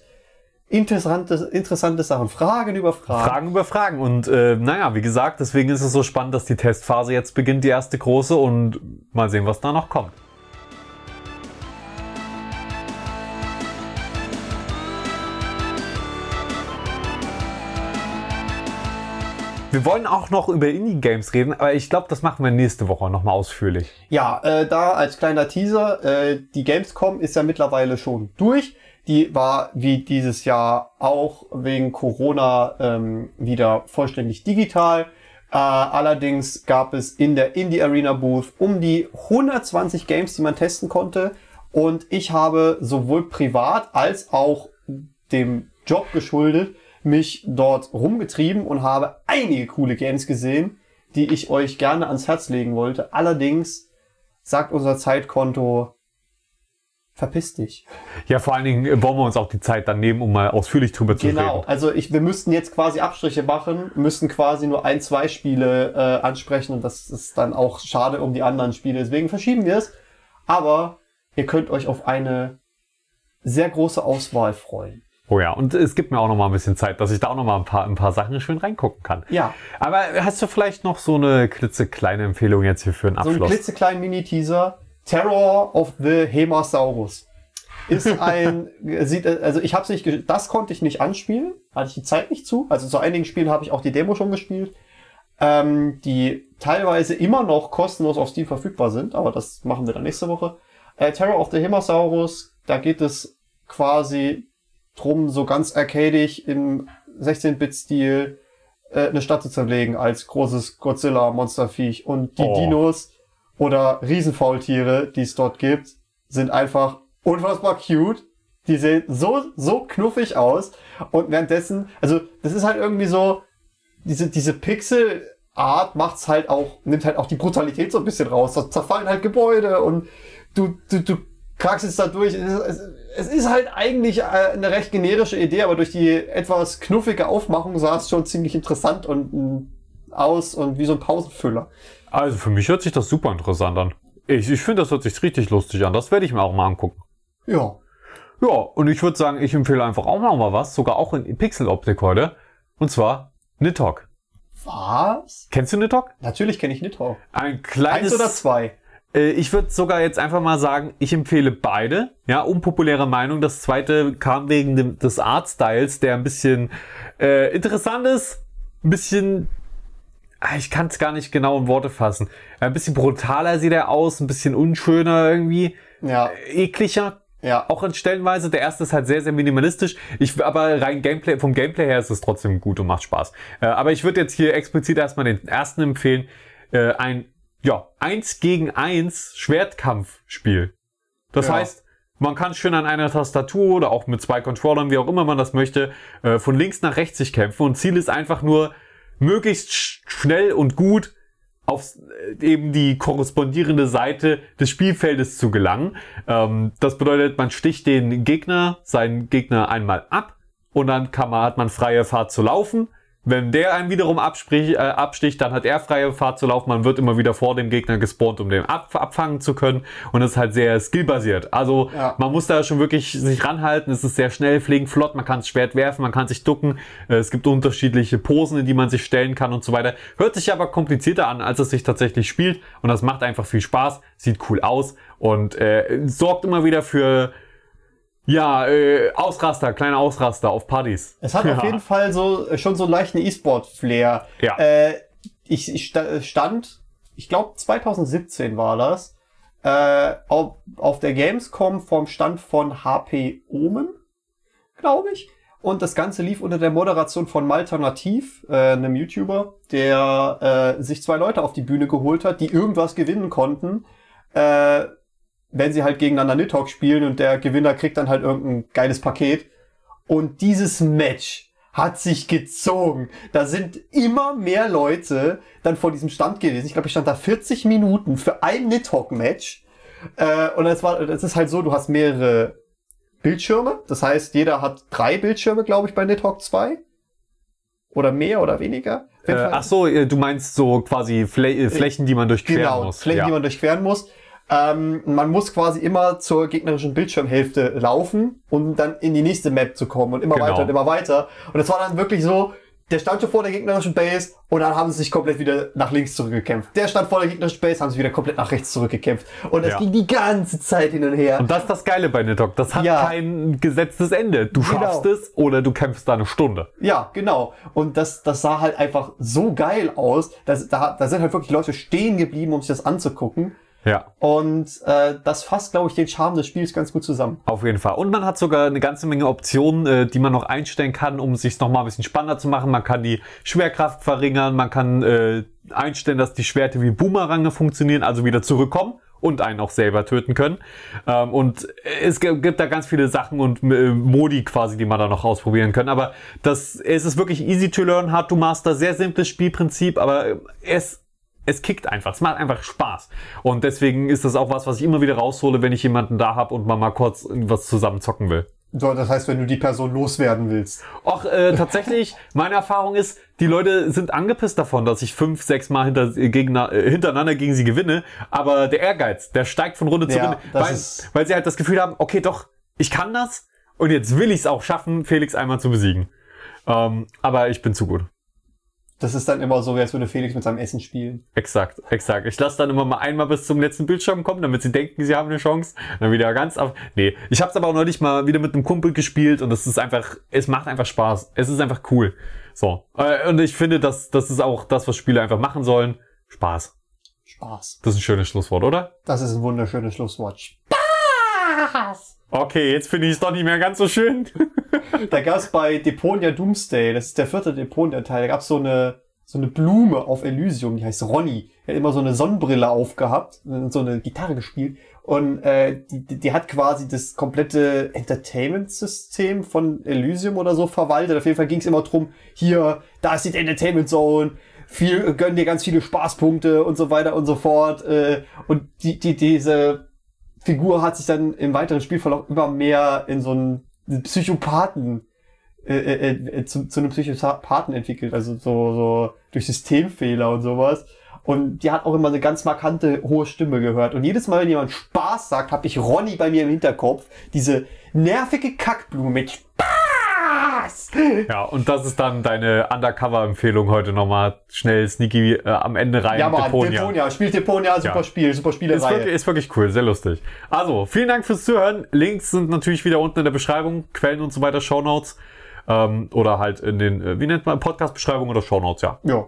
interessante, interessante Sachen. Fragen über Fragen. Fragen über Fragen. Und äh, naja, wie gesagt, deswegen ist es so spannend, dass die Testphase jetzt beginnt, die erste große, und mal sehen, was da noch kommt. Wir wollen auch noch über Indie-Games reden, aber ich glaube, das machen wir nächste Woche nochmal ausführlich. Ja, äh, da als kleiner Teaser, äh, die Gamescom ist ja mittlerweile schon durch. Die war wie dieses Jahr auch wegen Corona ähm, wieder vollständig digital. Äh, allerdings gab es in der Indie Arena Booth um die 120 Games, die man testen konnte. Und ich habe sowohl privat als auch dem Job geschuldet mich dort rumgetrieben und habe einige coole Games gesehen, die ich euch gerne ans Herz legen wollte. Allerdings sagt unser Zeitkonto, verpiss dich. Ja, vor allen Dingen äh, wollen wir uns auch die Zeit dann nehmen, um mal ausführlich drüber zu Genau, reden. also ich, wir müssten jetzt quasi Abstriche machen, müssten quasi nur ein, zwei Spiele äh, ansprechen und das ist dann auch schade um die anderen Spiele. Deswegen verschieben wir es. Aber ihr könnt euch auf eine sehr große Auswahl freuen. Oh ja, und es gibt mir auch noch mal ein bisschen Zeit, dass ich da auch noch mal ein paar, ein paar Sachen schön reingucken kann. Ja, Aber hast du vielleicht noch so eine klitzekleine Empfehlung jetzt hier für einen so ein Abschluss? klitzekleinen Mini-Teaser. Terror of the Hemasaurus. Ist ein, sieht, also ich hab's nicht, das konnte ich nicht anspielen, hatte ich die Zeit nicht zu. Also zu einigen Spielen habe ich auch die Demo schon gespielt, ähm, die teilweise immer noch kostenlos auf Steam verfügbar sind, aber das machen wir dann nächste Woche. Äh, Terror of the Hemasaurus, da geht es quasi drum, so ganz arcadig im 16-Bit-Stil äh, eine Stadt zu zerlegen als großes Godzilla-Monsterviech. Und die Oh. Dinos oder Riesenfaultiere, die es dort gibt, sind einfach unfassbar cute. Die sehen so, so knuffig aus. Und währenddessen, also das ist halt irgendwie so, diese, diese Pixel-Art macht's halt auch, nimmt halt auch die Brutalität so ein bisschen raus. Da zerfallen halt Gebäude und du, du, du kraxelst da durch. Es ist, es ist halt eigentlich äh, eine recht generische Idee, aber durch die etwas knuffige Aufmachung sah es schon ziemlich interessant und mm, aus und wie so ein Pausenfüller. Also für mich hört sich das super interessant an. Ich, ich finde, das hört sich richtig lustig an. Das werde ich mir auch mal angucken. Ja. Ja, und ich würde sagen, ich empfehle einfach auch noch mal was, sogar auch in Pixeloptik heute. Und zwar Nidhogg. Was? Kennst du Nidhogg? Natürlich kenne ich Nidhogg. Ein kleines... Eins oder zwei? Äh, ich würde sogar jetzt einfach mal sagen, ich empfehle beide. Ja, unpopuläre Meinung. Das zweite kam wegen dem, des Artstyles, der ein bisschen äh, interessant ist. Ein bisschen, ah, ich kann es gar nicht genau in Worte fassen. Ein bisschen brutaler sieht er aus, ein bisschen unschöner irgendwie, Ja. ekliger. Ja. Auch in Stellenweise. Der erste ist halt sehr, sehr minimalistisch. Ich, aber rein Gameplay, vom Gameplay her ist es trotzdem gut und macht Spaß. Äh, aber ich würde jetzt hier explizit erstmal den ersten empfehlen. Äh, ein, ja, eins gegen eins Schwertkampfspiel. Das Ja. heißt, man kann schön an einer Tastatur oder auch mit zwei Controllern, wie auch immer man das möchte, äh, von links nach rechts sich kämpfen. Und Ziel ist einfach nur, möglichst sch schnell und gut auf äh, eben die korrespondierende Seite des Spielfeldes zu gelangen. Ähm, das bedeutet, man sticht den Gegner, seinen Gegner einmal ab und dann kann man, hat man freie Fahrt zu laufen. Wenn der einen wiederum absprich, äh, absticht, dann hat er freie Fahrt zu laufen. Man wird immer wieder vor dem Gegner gespawnt, um den ab, abfangen zu können. Und das ist halt sehr skillbasiert. Also Ja. man muss da schon wirklich sich ranhalten. Es ist sehr schnell, flink, flott. Man kann das Schwert werfen, man kann sich ducken. Äh, Es gibt unterschiedliche Posen, in die man sich stellen kann und so weiter. Hört sich aber komplizierter an, als es sich tatsächlich spielt. Und das macht einfach viel Spaß, sieht cool aus und äh, sorgt immer wieder für ja, äh, Ausraster, kleine Ausraster auf Partys. Es hat ja. auf jeden Fall so äh, schon so einen leichten E-Sport-Flair. Ja. Äh, ich, ich sta- stand, ich glaube 2017 war das, äh, auf, auf der Gamescom vom Stand von HP Omen, glaube ich. Und das Ganze lief unter der Moderation von Malternativ, äh, einem YouTuber, der äh, sich zwei Leute auf die Bühne geholt hat, die irgendwas gewinnen konnten, äh, wenn sie halt gegeneinander Nidhogg spielen und der Gewinner kriegt dann halt irgendein geiles Paket. Und dieses Match hat sich gezogen. Da sind immer mehr Leute dann vor diesem Stand gewesen. Ich glaube, ich stand da 40 Minuten für ein Nidhogg-Match. Äh, und es war, es ist halt so, du hast mehrere Bildschirme. Das heißt, jeder hat drei Bildschirme, glaube ich, bei Nidhogg 2. Oder mehr oder weniger. Äh, ach so, äh, du meinst so quasi Flä äh, Flächen, die man durchqueren genau, muss. Flächen, ja. die man durchqueren muss. Ähm, man muss quasi immer zur gegnerischen Bildschirmhälfte laufen, um dann in die nächste Map zu kommen und immer Genau. weiter und immer weiter. Und es war dann wirklich so, der stand schon vor der gegnerischen Base und dann haben sie sich komplett wieder nach links zurückgekämpft. Der stand vor der gegnerischen Base, haben sie wieder komplett nach rechts zurückgekämpft. Und das Ja. ging die ganze Zeit hin und her. Und das ist das Geile bei Nidhogg. Das hat Ja. kein gesetztes Ende. Du schaffst Genau. es oder du kämpfst da eine Stunde. Ja, genau. Und das, das sah halt einfach so geil aus. dass da, da sind halt wirklich Leute stehen geblieben, um sich das anzugucken. Ja. Und äh, das fasst, glaube ich, den Charme des Spiels ganz gut zusammen. Auf jeden Fall. Und man hat sogar eine ganze Menge Optionen, äh, die man noch einstellen kann, um es sich noch mal ein bisschen spannender zu machen. Man kann die Schwerkraft verringern, man kann äh, einstellen, dass die Schwerte wie Boomerange funktionieren, also wieder zurückkommen und einen auch selber töten können. Ähm, und es gibt da ganz viele Sachen und äh, Modi quasi, die man da noch ausprobieren kann. Aber das es ist wirklich easy to learn, hard to master, sehr simples Spielprinzip, aber äh, es es kickt einfach, es macht einfach Spaß. Und deswegen ist das auch was, was ich immer wieder raushole, wenn ich jemanden da hab und man mal kurz was zusammen zocken will. So, das heißt, wenn du die Person loswerden willst. Och, äh, tatsächlich, meine Erfahrung ist, die Leute sind angepisst davon, dass ich fünf, sechs Mal hinter, äh, gegen, äh, hintereinander gegen sie gewinne. Aber der Ehrgeiz, der steigt von Runde zu Ja, Runde, das weil, weil sie halt das Gefühl haben, okay, doch, ich kann das und jetzt will ich es auch schaffen, Felix einmal zu besiegen. Ähm, aber ich bin zu gut. Das ist dann immer so, als würde Felix mit seinem Essen spielen. Exakt, exakt. Ich lasse dann immer mal einmal bis zum letzten Bildschirm kommen, damit sie denken, sie haben eine Chance. Dann wieder ganz auf. Nee, ich habe es aber auch neulich mal wieder mit einem Kumpel gespielt und es ist einfach, es macht einfach Spaß. Es ist einfach cool. So. Äh, Und ich finde, dass das ist auch das, was Spiele einfach machen sollen. Spaß. Spaß. Das ist ein schönes Schlusswort, oder? Das ist ein wunderschönes Schlusswort. Okay, jetzt finde ich es doch nicht mehr ganz so schön. Da gab's bei Deponia Doomsday, das ist der vierte Deponia-Teil, da gab's so eine, so eine Blume auf Elysium, die heißt Ronny. Die hat immer so eine Sonnenbrille aufgehabt und so eine Gitarre gespielt. Und äh, die, die, hat quasi das komplette Entertainment-System von Elysium oder so verwaltet. Auf jeden Fall ging's immer drum, hier, da ist die Entertainment Zone, viel, gönn dir ganz viele Spaßpunkte und so weiter und so fort. Äh, und die, die, diese Figur hat sich dann im weiteren Spielverlauf immer mehr in so einen Psychopathen äh, äh, äh, zu, zu einem Psychopathen entwickelt, also so, so durch Systemfehler und sowas. Und die hat auch immer eine ganz markante hohe Stimme gehört. Und jedes Mal, wenn jemand Spaß sagt, habe ich Ronny bei mir im Hinterkopf. Diese nervige Kackblume mit Spaß. Ja, und das ist dann deine Undercover-Empfehlung heute nochmal schnell sneaky äh, am Ende rein. Ja, Mann, Deponia. Deponia. Spielt Deponia, super Ja. Spiel, super Ist wirklich, ist wirklich cool, sehr lustig. Also, vielen Dank fürs Zuhören. Links sind natürlich wieder unten in der Beschreibung, Quellen und so weiter, Shownotes. Ähm, oder halt in den, äh, wie nennt man, Podcast-Beschreibung oder Shownotes, ja. Ja.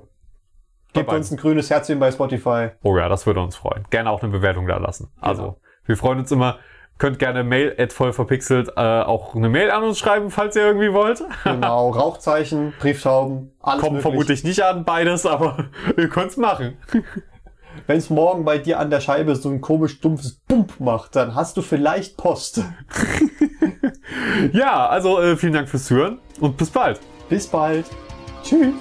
Gebt uns ein grünes Herzchen bei Spotify. Oh ja, das würde uns freuen. Gerne auch eine Bewertung da lassen. Also, wir freuen uns immer. Könnt gerne Mail at voll verpixelt äh, auch eine Mail an uns schreiben, falls ihr irgendwie wollt. Genau, Rauchzeichen, Brieftauben, alles Kommt möglich. vermutlich nicht an beides, aber ihr könnt's machen. Wenn es morgen bei dir an der Scheibe so ein komisch dumpfes Bump macht, dann hast du vielleicht Post. Ja, also äh, vielen Dank fürs Zuhören und bis bald. Bis bald. Tschüss.